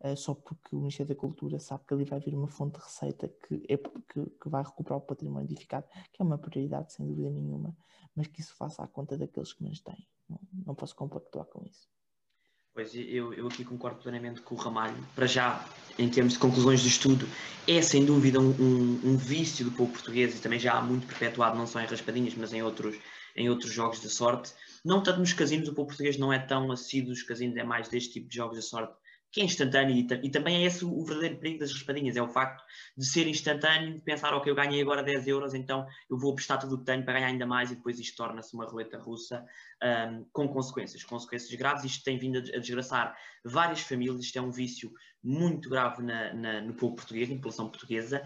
eh, só porque o Ministério da Cultura sabe que ali vai vir uma fonte de receita que, é, p- que, vai recuperar o património edificado, que é uma prioridade sem dúvida nenhuma, mas que isso faça à conta daqueles que menos têm. Não, não posso compactuar com isso. Pois eu, eu aqui concordo plenamente com o Ramalho. Para já, em termos de conclusões do estudo, é sem dúvida um, um- um vício do povo português e também já há muito perpetuado, não só em raspadinhas, mas em outros, em outros jogos de sorte. Não tanto nos casinos, o povo português não é tão assíduo dos casinos, é mais deste tipo de jogos de sorte, que é instantâneo e, e também é esse o, verdadeiro perigo das raspadinhas, é o facto de ser instantâneo, de pensar, ok, eu ganhei agora 10 euros, então eu vou apostar tudo o que tenho para ganhar ainda mais e depois isto torna-se uma roleta russa um, com consequências, consequências graves. Isto tem vindo a desgraçar várias famílias, isto é um vício muito grave na- na- no povo português, na população portuguesa.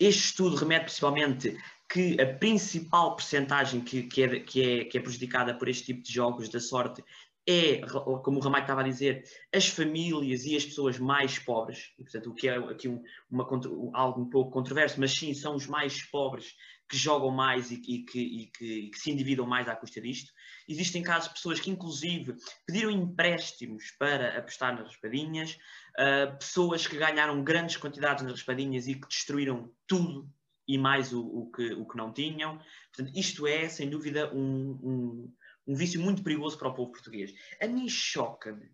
Este estudo remete principalmente que a principal percentagem que, que, é, que, é, que é prejudicada por este tipo de jogos da sorte é, como o Ramalho estava a dizer, as famílias e as pessoas mais pobres, e, portanto, o que é aqui um, uma, algo um pouco controverso, mas sim, são os mais pobres que jogam mais e, e que, e que- que se endividam mais à custa disto. Existem casos de pessoas que, inclusive, pediram empréstimos para apostar nas raspadinhas, uh, pessoas que ganharam grandes quantidades nas raspadinhas e que destruíram tudo e mais o, o que, o que não tinham. Portanto, isto é, sem dúvida, um, um, um vício muito perigoso para o povo português. A mim choca-me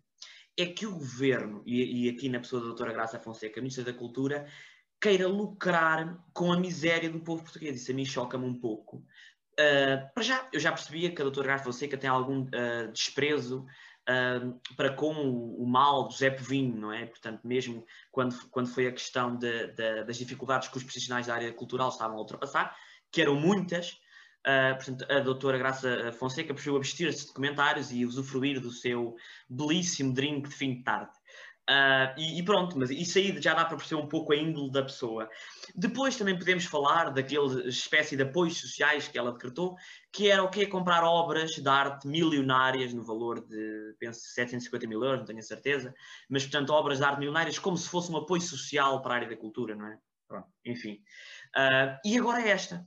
é que o governo, e, e aqui na pessoa da doutora Graça Fonseca, Ministra da Cultura, queira lucrar com a miséria do povo português. Isso a mim choca-me um pouco. Uh, para já, eu já percebia que a doutora Graça Fonseca tem algum uh, desprezo uh, para com o, o, mal do Zé Povinho, não é? Portanto, mesmo quando, quando foi a questão de, de, das dificuldades que os profissionais da área cultural estavam a ultrapassar, que eram muitas, uh, portanto, a doutora Graça Fonseca preferiu abster-se de comentários e usufruir do seu belíssimo drink de fim de tarde. Uh, e, e, pronto, mas isso aí já dá para perceber um pouco a índole da pessoa. Depois também podemos falar daquela espécie de apoios sociais que ela decretou, que era o que comprar obras de arte milionárias no valor de, penso, 750 mil euros, não tenho a certeza, mas portanto obras de arte milionárias como se fosse um apoio social para a área da cultura, não é? Pronto, enfim. Uh, e agora é esta.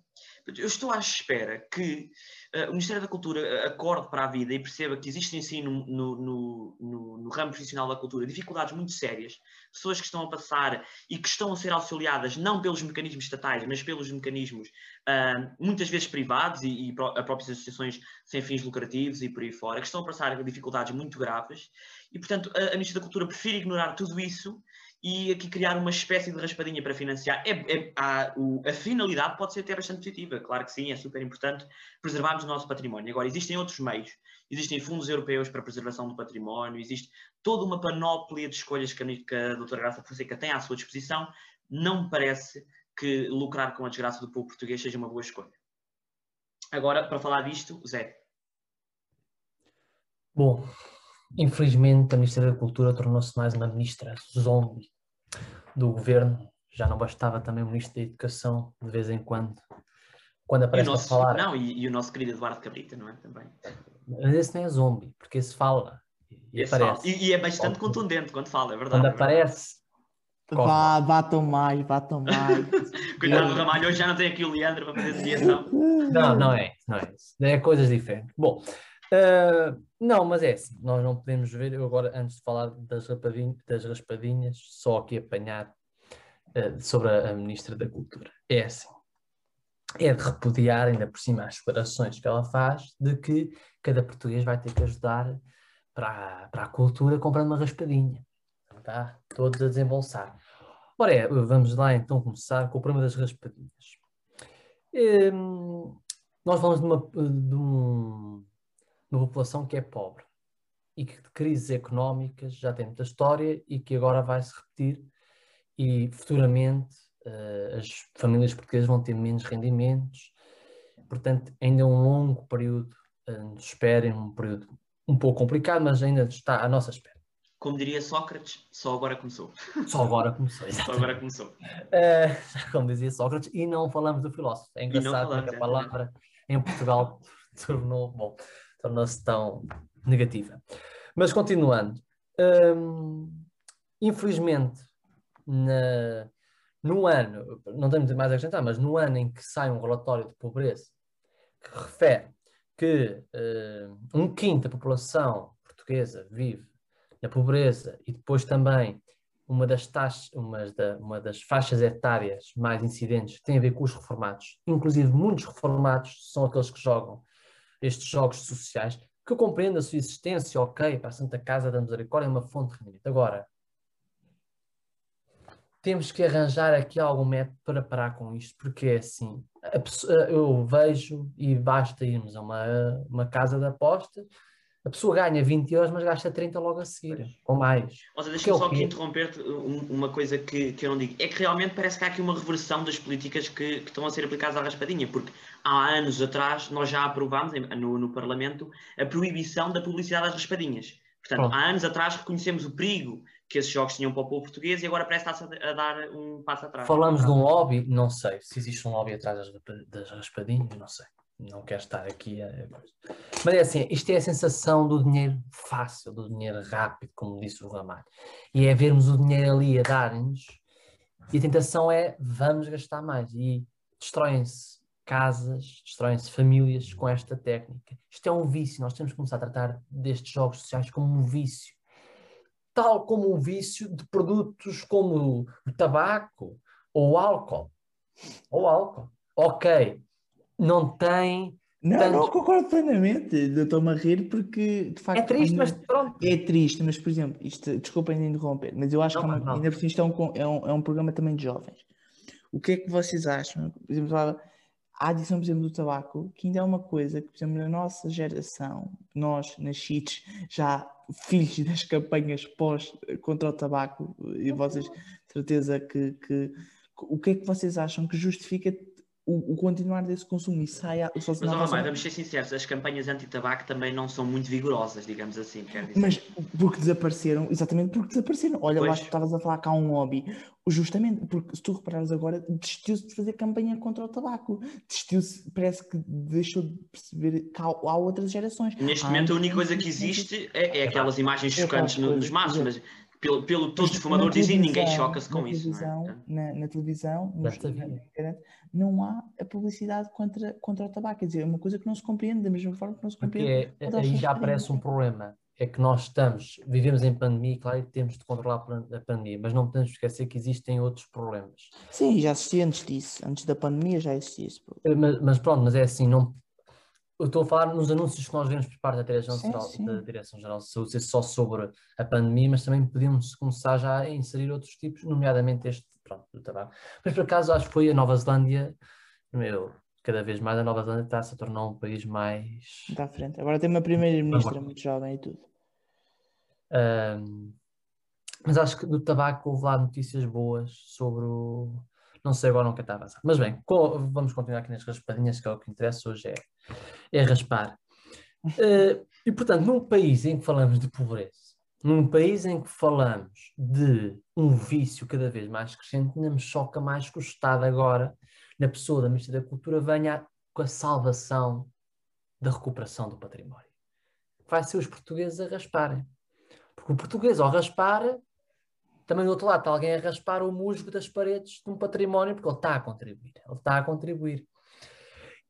Eu estou à espera que uh, o Ministério da Cultura acorde para a vida e perceba que existem sim no, no, no, no, ramo profissional da cultura dificuldades muito sérias, pessoas que estão a passar e que estão a ser auxiliadas não pelos mecanismos estatais, mas pelos mecanismos uh, muitas vezes privados e, e próprias associações sem fins lucrativos e por aí fora, que estão a passar dificuldades muito graves. E, portanto, a, a Ministra da Cultura prefere ignorar tudo isso e aqui criar uma espécie de raspadinha para financiar. É, é, a, o, a, finalidade pode ser até bastante positiva, claro que sim, é super importante preservarmos o nosso património. Agora, existem outros meios, existem fundos europeus para preservação do património, existe toda uma panóplia de escolhas que a, que a doutora Graça Fonseca tem à sua disposição. Não me parece que lucrar com a desgraça do povo português seja uma boa escolha. Agora, para falar disto, Zé. Bom, Infelizmente, a Ministra da Cultura tornou-se mais uma ministra zombie do governo. Já não bastava também o Ministro da Educação, de vez em quando, quando aparece nosso, a falar. Não, e, e, o nosso querido Eduardo Cabrita, não é? Também. Mas esse não é zombie, porque esse fala e esse aparece. Fala. E, e, é bastante contundente quando fala, é verdade. Quando é verdade. aparece. Vá, batam mais, batam mais. Coitado do Ramalho, hoje já não tem aqui o Leandro para fazer desviação. Não, não é não é isso. É coisas diferentes. Bom, Uh, não, mas é assim, nós não podemos ver, eu agora antes de falar das, das raspadinhas só aqui apanhar uh, sobre a, a, Ministra da Cultura. É assim, é de repudiar ainda por cima as declarações que ela faz de que cada português vai ter que ajudar para, a, para a cultura comprando uma raspadinha. Tá? Todos a desembolsar. Ora, é, vamos lá então começar com o problema das raspadinhas. Um, nós falamos de, uma, de um uma população que é pobre e que de crises económicas já tem muita história e que agora vai se repetir e futuramente uh, as famílias portuguesas vão ter menos rendimentos, portanto ainda é um longo período uh, nos esperem, um período um pouco complicado, mas ainda está à nossa espera. Como diria Sócrates, só agora começou. Só agora começou, Só exatamente. agora começou. Eh, como dizia Sócrates, e não falamos do filósofo. É engraçado falamos, que a palavra em Portugal tornou, bom, tornou-se tão negativa. Mas continuando, hum, infelizmente, na- no ano, não tenho muito mais a acrescentar, mas no ano em que sai um relatório de pobreza que refere que hum, um quinto da população portuguesa vive na pobreza e depois também uma das taxas, uma, da- uma das faixas etárias mais incidentes tem a ver com os reformados. Inclusive, muitos reformados são aqueles que jogam estes jogos sociais, que eu compreendo a sua existência, ok, para a Santa Casa da Misericórdia é uma fonte de rendimento. Agora, temos que arranjar aqui algum método para parar com isto, porque é assim, pessoa- eu vejo e basta irmos a uma, uma casa de apostas, a pessoa ganha 20 euros, mas gasta 30 logo a seguir, ou mais. Ou seja, Que é deixa-me só aqui um- uma coisa que, que eu não digo. É que realmente parece que há aqui uma reversão das políticas que, que estão a ser aplicadas à raspadinha, porque há anos atrás nós já aprovámos no, no Parlamento a proibição da publicidade das raspadinhas. Portanto, há anos atrás reconhecemos o perigo que esses jogos tinham para o povo português e agora parece está-se a, dar um passo atrás. Falamos de um lobby, não sei se existe um lobby atrás das, das raspadinhas, não sei. Não quero estar aqui a. Mas é assim, isto é a sensação do dinheiro fácil, do dinheiro rápido, como disse o Ramalho. E é vermos o dinheiro ali a dar-nos e a tentação é vamos gastar mais. E destroem-se casas, destroem-se famílias com esta técnica. Isto é um vício, nós temos que começar a tratar destes jogos sociais como um vício. Tal como um vício de produtos como o tabaco ou o álcool. Ou álcool. Ok, não tem. Não, Tanto- não concordo plenamente. Estou-me a rir porque, de facto, É triste, ainda- mas pronto. É triste, mas por exemplo, isto, desculpa ainda interromper, mas eu acho Não, que é uma- ainda por isto é um, é, um, é um programa também de jovens. O que é que vocês acham? Por exemplo, a adição, por exemplo, do tabaco, que ainda é uma coisa que, por exemplo, na nossa geração, nós nascidos já filhos das campanhas pós contra o tabaco, e vocês, certeza que, que o que é que vocês acham que justifica o, o continuar desse consumo e saia Mas, vossa- Ramalho, vamos ser sinceros, as campanhas anti-tabaco também não são muito vigorosas, digamos assim, quer dizer. Mas porque desapareceram, exatamente porque desapareceram. Olha, lá Pois. que tu estavas a falar que há um lobby, justamente porque se tu reparares agora, desistiu-se de fazer campanha contra o tabaco, desistiu-se, parece que deixou de perceber que há, há outras gerações. Neste Há momento, a única coisa que que existe é, é aquelas imagens É chocantes no- nos maços, mas pelo, pelo todos os fumadores dizem, ninguém choca-se com na isso. Não é? na, na televisão, nos- na, internet, não há a publicidade contra, contra o tabaco. Quer dizer, é uma coisa que não se compreende, da mesma forma que não se Porque compreende. é- contra as aí já aparece um problema. É que nós estamos, vivemos em pandemia, claro, e temos de controlar a pandemia, mas não podemos esquecer que existem outros problemas. Sim, já existia antes disso. Antes da pandemia já existia isso. Eh, Mas, mas pronto, mas é assim, não. Eu estou a falar nos anúncios que nós vemos por parte da Direção-Geral da Direção-Geral de Saúde, ser só sobre a pandemia, mas também podemos começar já a inserir outros tipos, nomeadamente este, pronto, do tabaco. Mas por acaso acho que foi a Nova Zelândia, meu, cada vez mais a Nova Zelândia está-se a tornar um país mais. Está à frente. Agora tem uma primeira-ministra muito jovem e tudo. Ahm, mas acho que do tabaco houve lá notícias boas sobre o. Não sei agora não que está a avançar. Mas bem, co- vamos continuar aqui nas raspadinhas, que é o que interessa hoje é, é raspar. Eh, e portanto, num país em que falamos de pobreza, num país em que falamos de um vício cada vez mais crescente, ainda me choca mais que o Estado agora, na pessoa da Ministra da Cultura, venha com a salvação da recuperação do património. Vai ser os portugueses a rasparem. Porque o português, ao raspar, também do outro lado está alguém a raspar o musgo das paredes de um património, porque ele está a contribuir. Ele está a contribuir.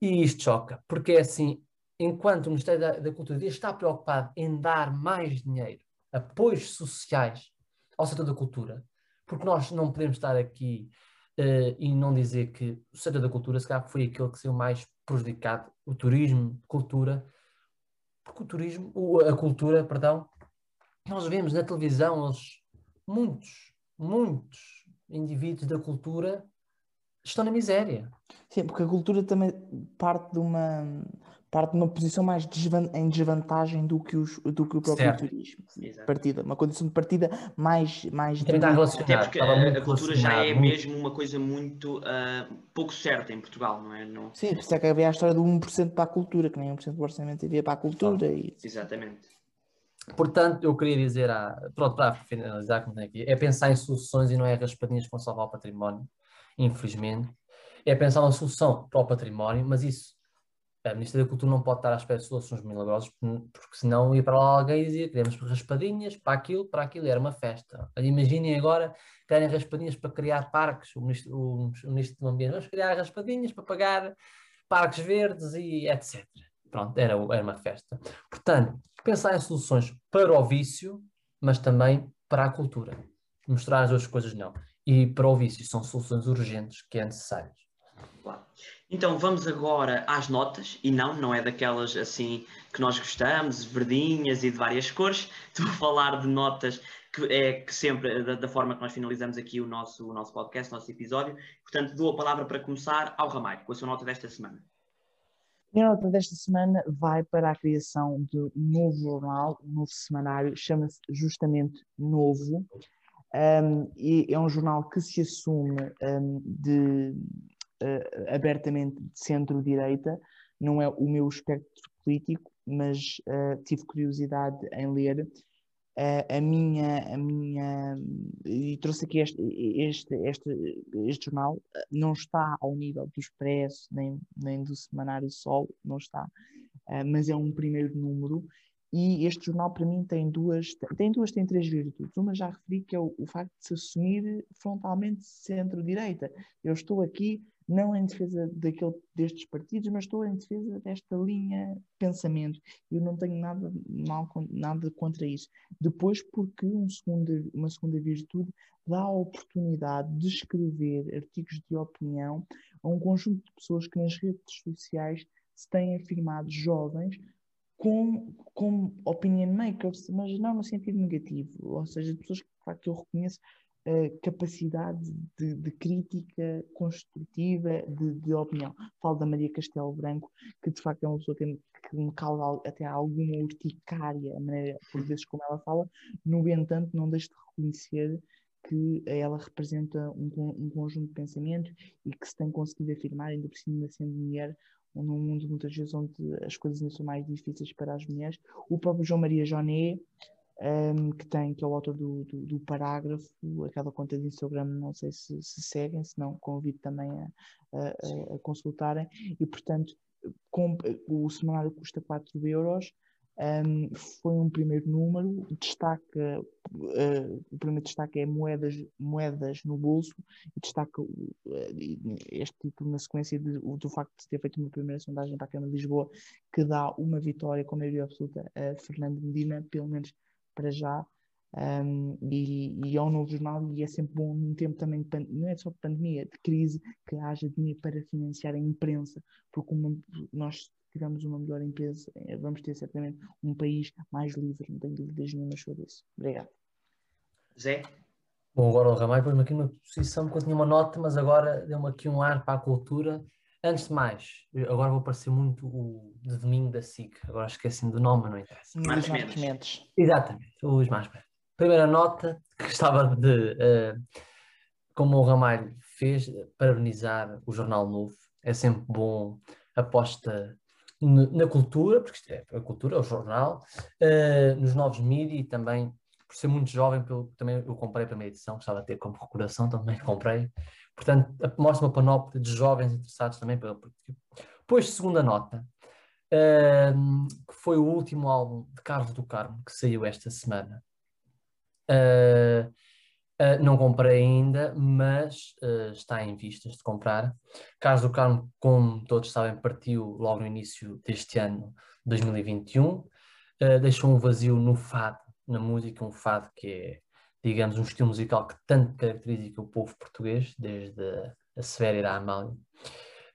E isto choca, porque é assim, enquanto o Ministério da, da Cultura estar preocupado em dar mais dinheiro, apoios sociais ao setor da cultura, porque nós não podemos estar aqui eh, e não dizer que o setor da cultura, se calhar, foi aquele que saiu mais prejudicado, o turismo, cultura, porque o turismo, a cultura, perdão, nós vemos na televisão eles, muitos, muitos indivíduos da cultura estão na miséria. Sim, porque a cultura também parte de uma, parte de uma posição mais desvan- em desvantagem do que, os, do que o próprio Certo. turismo. Exato. Partida, uma condição de partida mais, mais. Até porque a, a cultura já é muito- mesmo uma coisa muito ah, pouco certa em Portugal, não é? Não- Sim, por isso é que havia a história do 1% para a cultura, que nem 1% do orçamento havia para a cultura. E... Exatamente. Portanto, eu queria dizer, à, pronto, para finalizar, como tem aqui, é pensar em soluções e não é raspadinhas que vão salvar o património, infelizmente. É pensar uma solução para o património, mas isso, a Ministra da Cultura não pode estar à espera de soluções milagrosas, porque senão ia para lá alguém e dizia, queremos raspadinhas para aquilo, para aquilo, era uma festa. Imaginem agora querem raspadinhas para criar parques, o Ministro, o, ministro do Ambiente, vamos criar raspadinhas para pagar parques verdes e etc. Pronto, era, era uma festa. Portanto, pensar em soluções para o vício, mas também para a cultura. Mostrar as duas coisas não. E para o vício são soluções urgentes que é necessárias. Claro. Então vamos agora às notas, e não, não é daquelas assim que nós gostamos, verdinhas e de várias cores. Estou a falar de notas que é que sempre da, da forma que nós finalizamos aqui o nosso, o nosso podcast, o nosso episódio. Portanto, dou a palavra para começar ao Ramalho, com a sua nota desta semana. Minha nota desta semana vai para a criação de um novo jornal, um novo semanário, chama-se justamente Novo. Um, e é um jornal que se assume um, de, uh, abertamente de centro-direita, não é o meu espectro político, mas uh, tive curiosidade em ler a minha, a minha e trouxe aqui este, este, este, este jornal, não está ao nível do Expresso, nem, nem do Semanário Sol, não está, mas é um primeiro número e este jornal para mim tem duas, tem duas, tem três virtudes. Uma já referi que é o, o facto de se assumir frontalmente centro-direita. Eu estou aqui não em defesa daquele, destes partidos, mas estou em defesa desta linha de pensamento. Eu não tenho nada, mal, nada contra isso. Depois, porque um uma segunda virtude dá a oportunidade de escrever artigos de opinião a um conjunto de pessoas que nas redes sociais se têm afirmado jovens com, com opinion makers, mas não no sentido negativo, ou seja, pessoas que, que eu reconheço capacidade de, de, crítica construtiva, de, de, opinião. Falo da Maria Castelo Branco, que de facto é uma pessoa que, que me causa até alguma urticária, a maneira, por vezes, como ela fala, no entanto, não deixo de reconhecer que ela representa um, um conjunto de pensamento e que se tem conseguido afirmar, ainda por cima sendo mulher, num mundo muitas vezes onde as coisas ainda são mais difíceis para as mulheres. O próprio João Maria Joné, um, que tem, que é o autor do, do, do, parágrafo, aquela conta de Instagram, não sei se, se seguem, se não, convido também a, a, a consultarem, e portanto, com, o semanário custa 4 euros, um, foi um primeiro número, destaca, uh, o primeiro destaque é moedas, moedas no bolso, e destaca uh, este título na sequência de, do facto de ter feito uma primeira sondagem para a Câmara de Lisboa, que dá uma vitória com maioria absoluta a Fernando Medina, pelo menos para já. Um, e, e, é um novo jornal e é sempre bom num tempo também de não é só de pandemia, de crise, que haja dinheiro para financiar a imprensa, porque uma, nós tivermos uma melhor empresa, eh, vamos ter certamente um país mais livre, não tenho dúvidas nenhuma sobre isso. Obrigado. Zé? Bom, agora o Ramai pôs-me aqui numa posição que eu tinha uma nota, mas agora deu-me aqui um ar para a cultura. Antes de mais, agora vou parecer muito o de domingo da SIC, agora esqueci-me do nome, não interessa. Marcos Marcos Mendes. Mendes. Exatamente, o Luís Masper. Primeira nota que gostava de, uh, como o Ramalho fez, parabenizar o Jornal Novo. É sempre bom aposta na cultura, porque isto é a cultura, é o jornal, uh, nos novos mídias e também, por ser muito jovem, pelo, também eu comprei a primeira edição, gostava de ter como recordação, também comprei. Portanto, mostra uma panóplia de jovens interessados também pela política. Depois, segunda nota, uh, que foi o último álbum de Carlos do Carmo que saiu esta semana. Uh, uh, não comprei ainda, mas uh, está em vistas de comprar. Carlos do Carmo, como todos sabem, partiu logo no início deste ano, 2021. deixou um vazio no fado, na música, um fado que é, digamos, um estilo musical que tanto caracteriza o povo português, desde a Severa à Amália.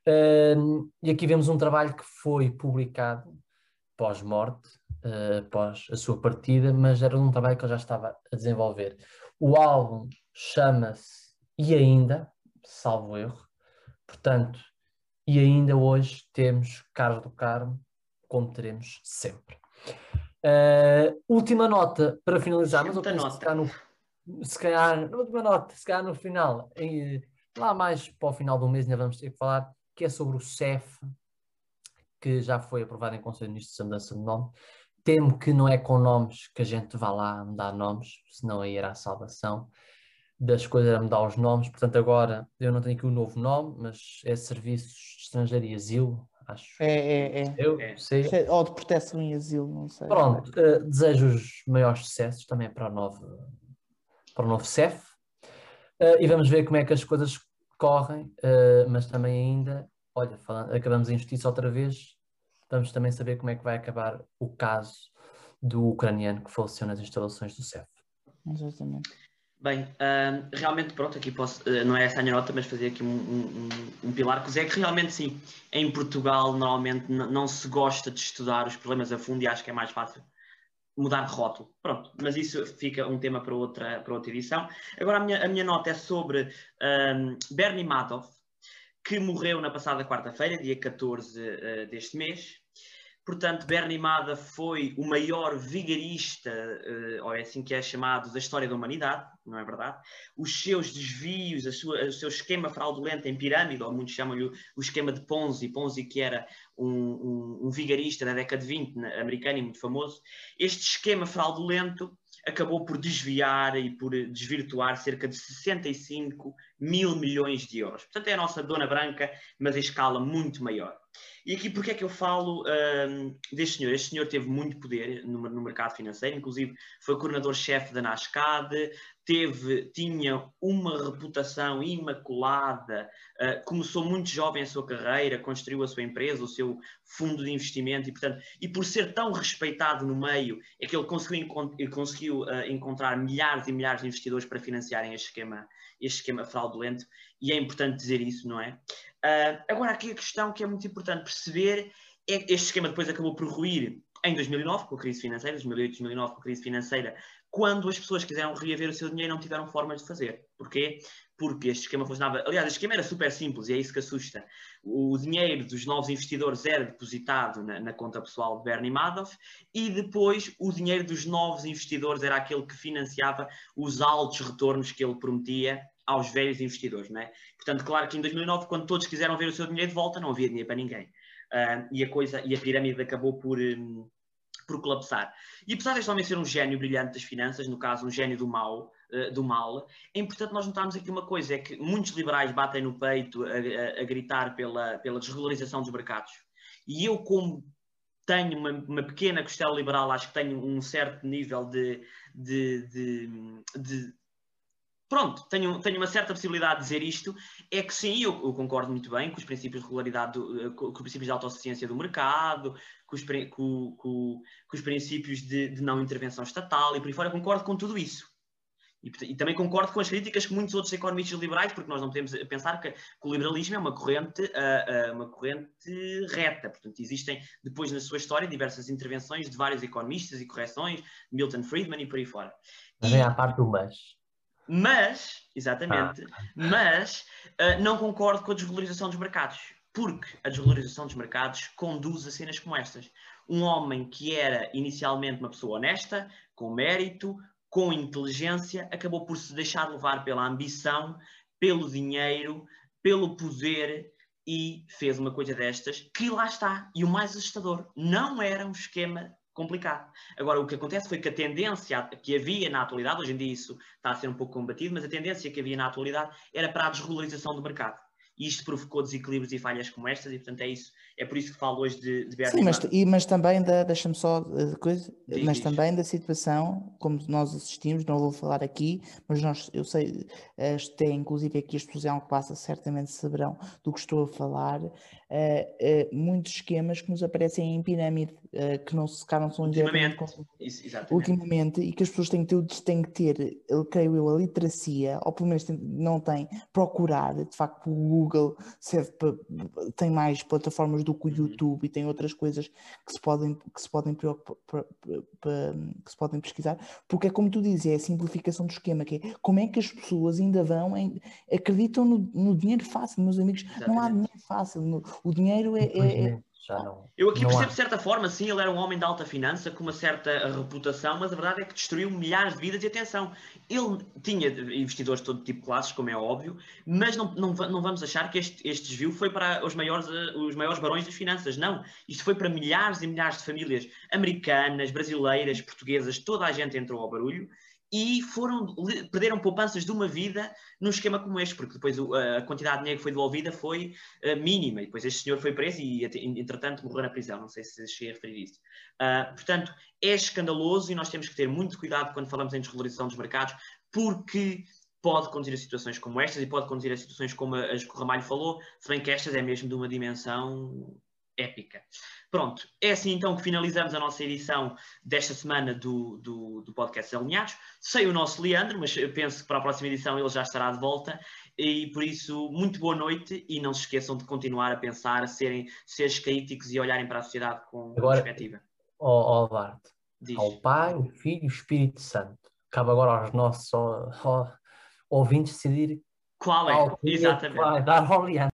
Uh, e aqui vemos um trabalho que foi publicado pós-morte, uh, após a sua partida, mas era um trabalho que eu já estava a desenvolver. O álbum chama-se E Ainda, salvo erro, portanto, e ainda hoje temos Carlos do Carmo, como teremos sempre. Uh, última nota para finalizar, mas eu penso que está no, se calhar, na última nota, se calhar no final, em, lá mais para o final do mês ainda vamos ter que falar, que é sobre o CEF, que já foi aprovado em Conselho de Ministros de Mudança de Nome, temo que não é com nomes que a gente vá lá mudar nomes, senão aí era a salvação das coisas a mudar os nomes. Portanto, agora eu não tenho aqui um novo nome, mas é Serviços de Estrangeiro e Asilo, acho. É, é, é. Eu É. sei. É, Ou de proteção em asilo, não sei. Pronto, eh, desejo os maiores sucessos também para o novo, para o novo CEF. Eh, e vamos ver como é que as coisas correm, eh, mas também ainda, olha, falando- acabamos em justiça outra vez, vamos também saber como é que vai acabar o caso do ucraniano que faleceu nas instalações do CEF. Exatamente. Bem, ahm, realmente, pronto, aqui posso, eh, não é essa a minha nota, mas fazer aqui um, um, um- pilar que é que realmente sim, em Portugal normalmente não se gosta de estudar os problemas a fundo e acho que é mais fácil mudar de rótulo. Pronto, mas isso fica um tema para outra, para outra edição. Agora a minha, a minha nota é sobre ahm, Bernie Madoff, que morreu na passada quarta-feira, dia 14 eh, deste mês. Portanto, Bernie Madoff foi o maior vigarista, eh, ou é assim que é chamado, da história da humanidade, não é verdade? Os seus desvios, sua- o seu esquema fraudulento em pirâmide, ou muitos chamam-lhe o esquema de Ponzi, Ponzi que era um, um- um vigarista da década de 20, na- americano e muito famoso, este esquema fraudulento acabou por desviar e por desvirtuar cerca de 65 mil milhões de euros. Portanto, é a nossa dona branca, mas em escala muito maior. E aqui, porque é que eu falo hum, deste senhor? Este senhor teve muito poder no, no mercado financeiro, inclusive foi coordenador-chefe da Nascad, teve, tinha uma reputação imaculada, uh, começou muito jovem a sua carreira, construiu a sua empresa, o seu fundo de investimento, e, portanto, e por ser tão respeitado no meio, é que ele conseguiu, encon- ele conseguiu uh, encontrar milhares e milhares de investidores para financiarem este esquema, este esquema fraudulento, e é importante dizer isso, não é? Uh, agora, aqui a questão que é muito importante perceber é que este esquema depois acabou por ruir em 2009, com a crise financeira, 2008, 2009, com a crise financeira, quando as pessoas quiseram reaver o seu dinheiro não tiveram formas de fazer. Porquê? Porque este esquema funcionava. Aliás, este esquema era super simples e é isso que assusta. O dinheiro dos novos investidores era depositado na, na conta pessoal de Bernie Madoff e depois o dinheiro dos novos investidores era aquele que financiava os altos retornos que ele prometia aos velhos investidores, não é? Portanto, claro que em 2009, quando todos quiseram ver o seu dinheiro de volta, não havia dinheiro para ninguém. Uh, e a coisa e a pirâmide acabou por, um, por colapsar. E apesar deste homem ser um gênio brilhante das finanças, no caso um gênio do mal, uh, do mal, é importante nós notarmos aqui uma coisa, é que muitos liberais batem no peito a, a, a gritar pela, pela desregularização dos mercados. E eu, como tenho uma, uma, pequena costela liberal, acho que tenho um certo nível de, de, de, de pronto, tenho, tenho uma certa possibilidade de dizer isto, é que sim, eu, eu concordo muito bem com os princípios de regularidade, do, com, com os princípios de autossuficiência do mercado, com os, com, com, com os princípios de, de, não intervenção estatal e por aí fora, concordo com tudo isso. E, e, também concordo com as críticas que muitos outros economistas liberais, porque nós não podemos pensar que, que o liberalismo é uma corrente, uh, uh, uma corrente reta. Portanto, existem depois na sua história diversas intervenções de vários economistas e correções, Milton Friedman e por aí fora. Mas vem à parte do mas. Mas, exatamente, ah. mas uh, não concordo com a desvalorização dos mercados, porque a desvalorização dos mercados conduz a cenas como estas. Um homem que era inicialmente uma pessoa honesta, com mérito, com inteligência, acabou por se deixar levar pela ambição, pelo dinheiro, pelo poder e fez uma coisa destas que lá está. E o mais assustador, não era um esquema complicado. Agora, o que acontece foi que a tendência que havia na atualidade, hoje em dia isso está a ser um pouco combatido, mas a tendência que havia na atualidade era para a desregularização do mercado. E isto provocou desequilíbrios e falhas como estas, e portanto é isso. É por isso que falo hoje de, de Sim, mas, e, mas também da, deixa-me só de coisa, Diz, mas também da situação, como nós assistimos, não vou falar aqui, mas nós, eu sei, até inclusive aqui as pessoas que passa certamente saberão do que estou a falar, uh, uh, muitos esquemas que nos aparecem em pirâmide, uh, que não se não são ultimamente, isso, ultimamente, e que as pessoas têm que ter, têm que ter eu creio eu, a literacia, ou pelo menos não têm, procurar, de facto o Google serve para, tem mais plataformas do que o YouTube e tem outras coisas que se podem, que se podem, que se podem pesquisar, porque é como tu dizes, é a simplificação do esquema, que é como é que as pessoas ainda vão, em, acreditam no, no, dinheiro fácil, meus amigos, Exatamente. não há dinheiro fácil, no, o dinheiro é, é, Já não. Eu aqui não percebo há. de certa forma, sim, ele era um homem de alta finança, com uma certa reputação, mas a verdade é que destruiu milhares de vidas e atenção. Ele tinha investidores de todo tipo de classes, como é óbvio, mas não, não, não vamos achar que este, este desvio foi para os maiores, eh, os maiores barões das finanças. Não. Isto foi para milhares e milhares de famílias americanas, brasileiras, portuguesas, toda a gente entrou ao barulho e foram, perderam poupanças de uma vida num esquema como este, porque depois a quantidade de dinheiro que foi devolvida foi eh, mínima, e depois este senhor foi preso e, entretanto, morreu na prisão. Não sei se cheguei a referir isso. Ah, portanto, é escandaloso e nós temos que ter muito cuidado quando falamos em desvalorização dos mercados, porque pode conduzir a situações como estas e pode conduzir a situações como as que o Ramalho falou, se bem que estas é mesmo de uma dimensão épica. Pronto, é assim então que finalizamos a nossa edição desta semana do, do, do podcast Alinhados. Sei o nosso Leandro, mas penso que para a próxima edição ele já estará de volta e por isso, muito boa noite e não se esqueçam de continuar a pensar, a serem seres críticos e olharem para a sociedade com Agora- perspectiva. Ó Bart, Diz. ao Pai, o Filho e o Espírito Santo. Cabe agora aos nossos ó, ó, ouvintes decidir Qual é? qual é Exatamente. vai dar ao Leandro.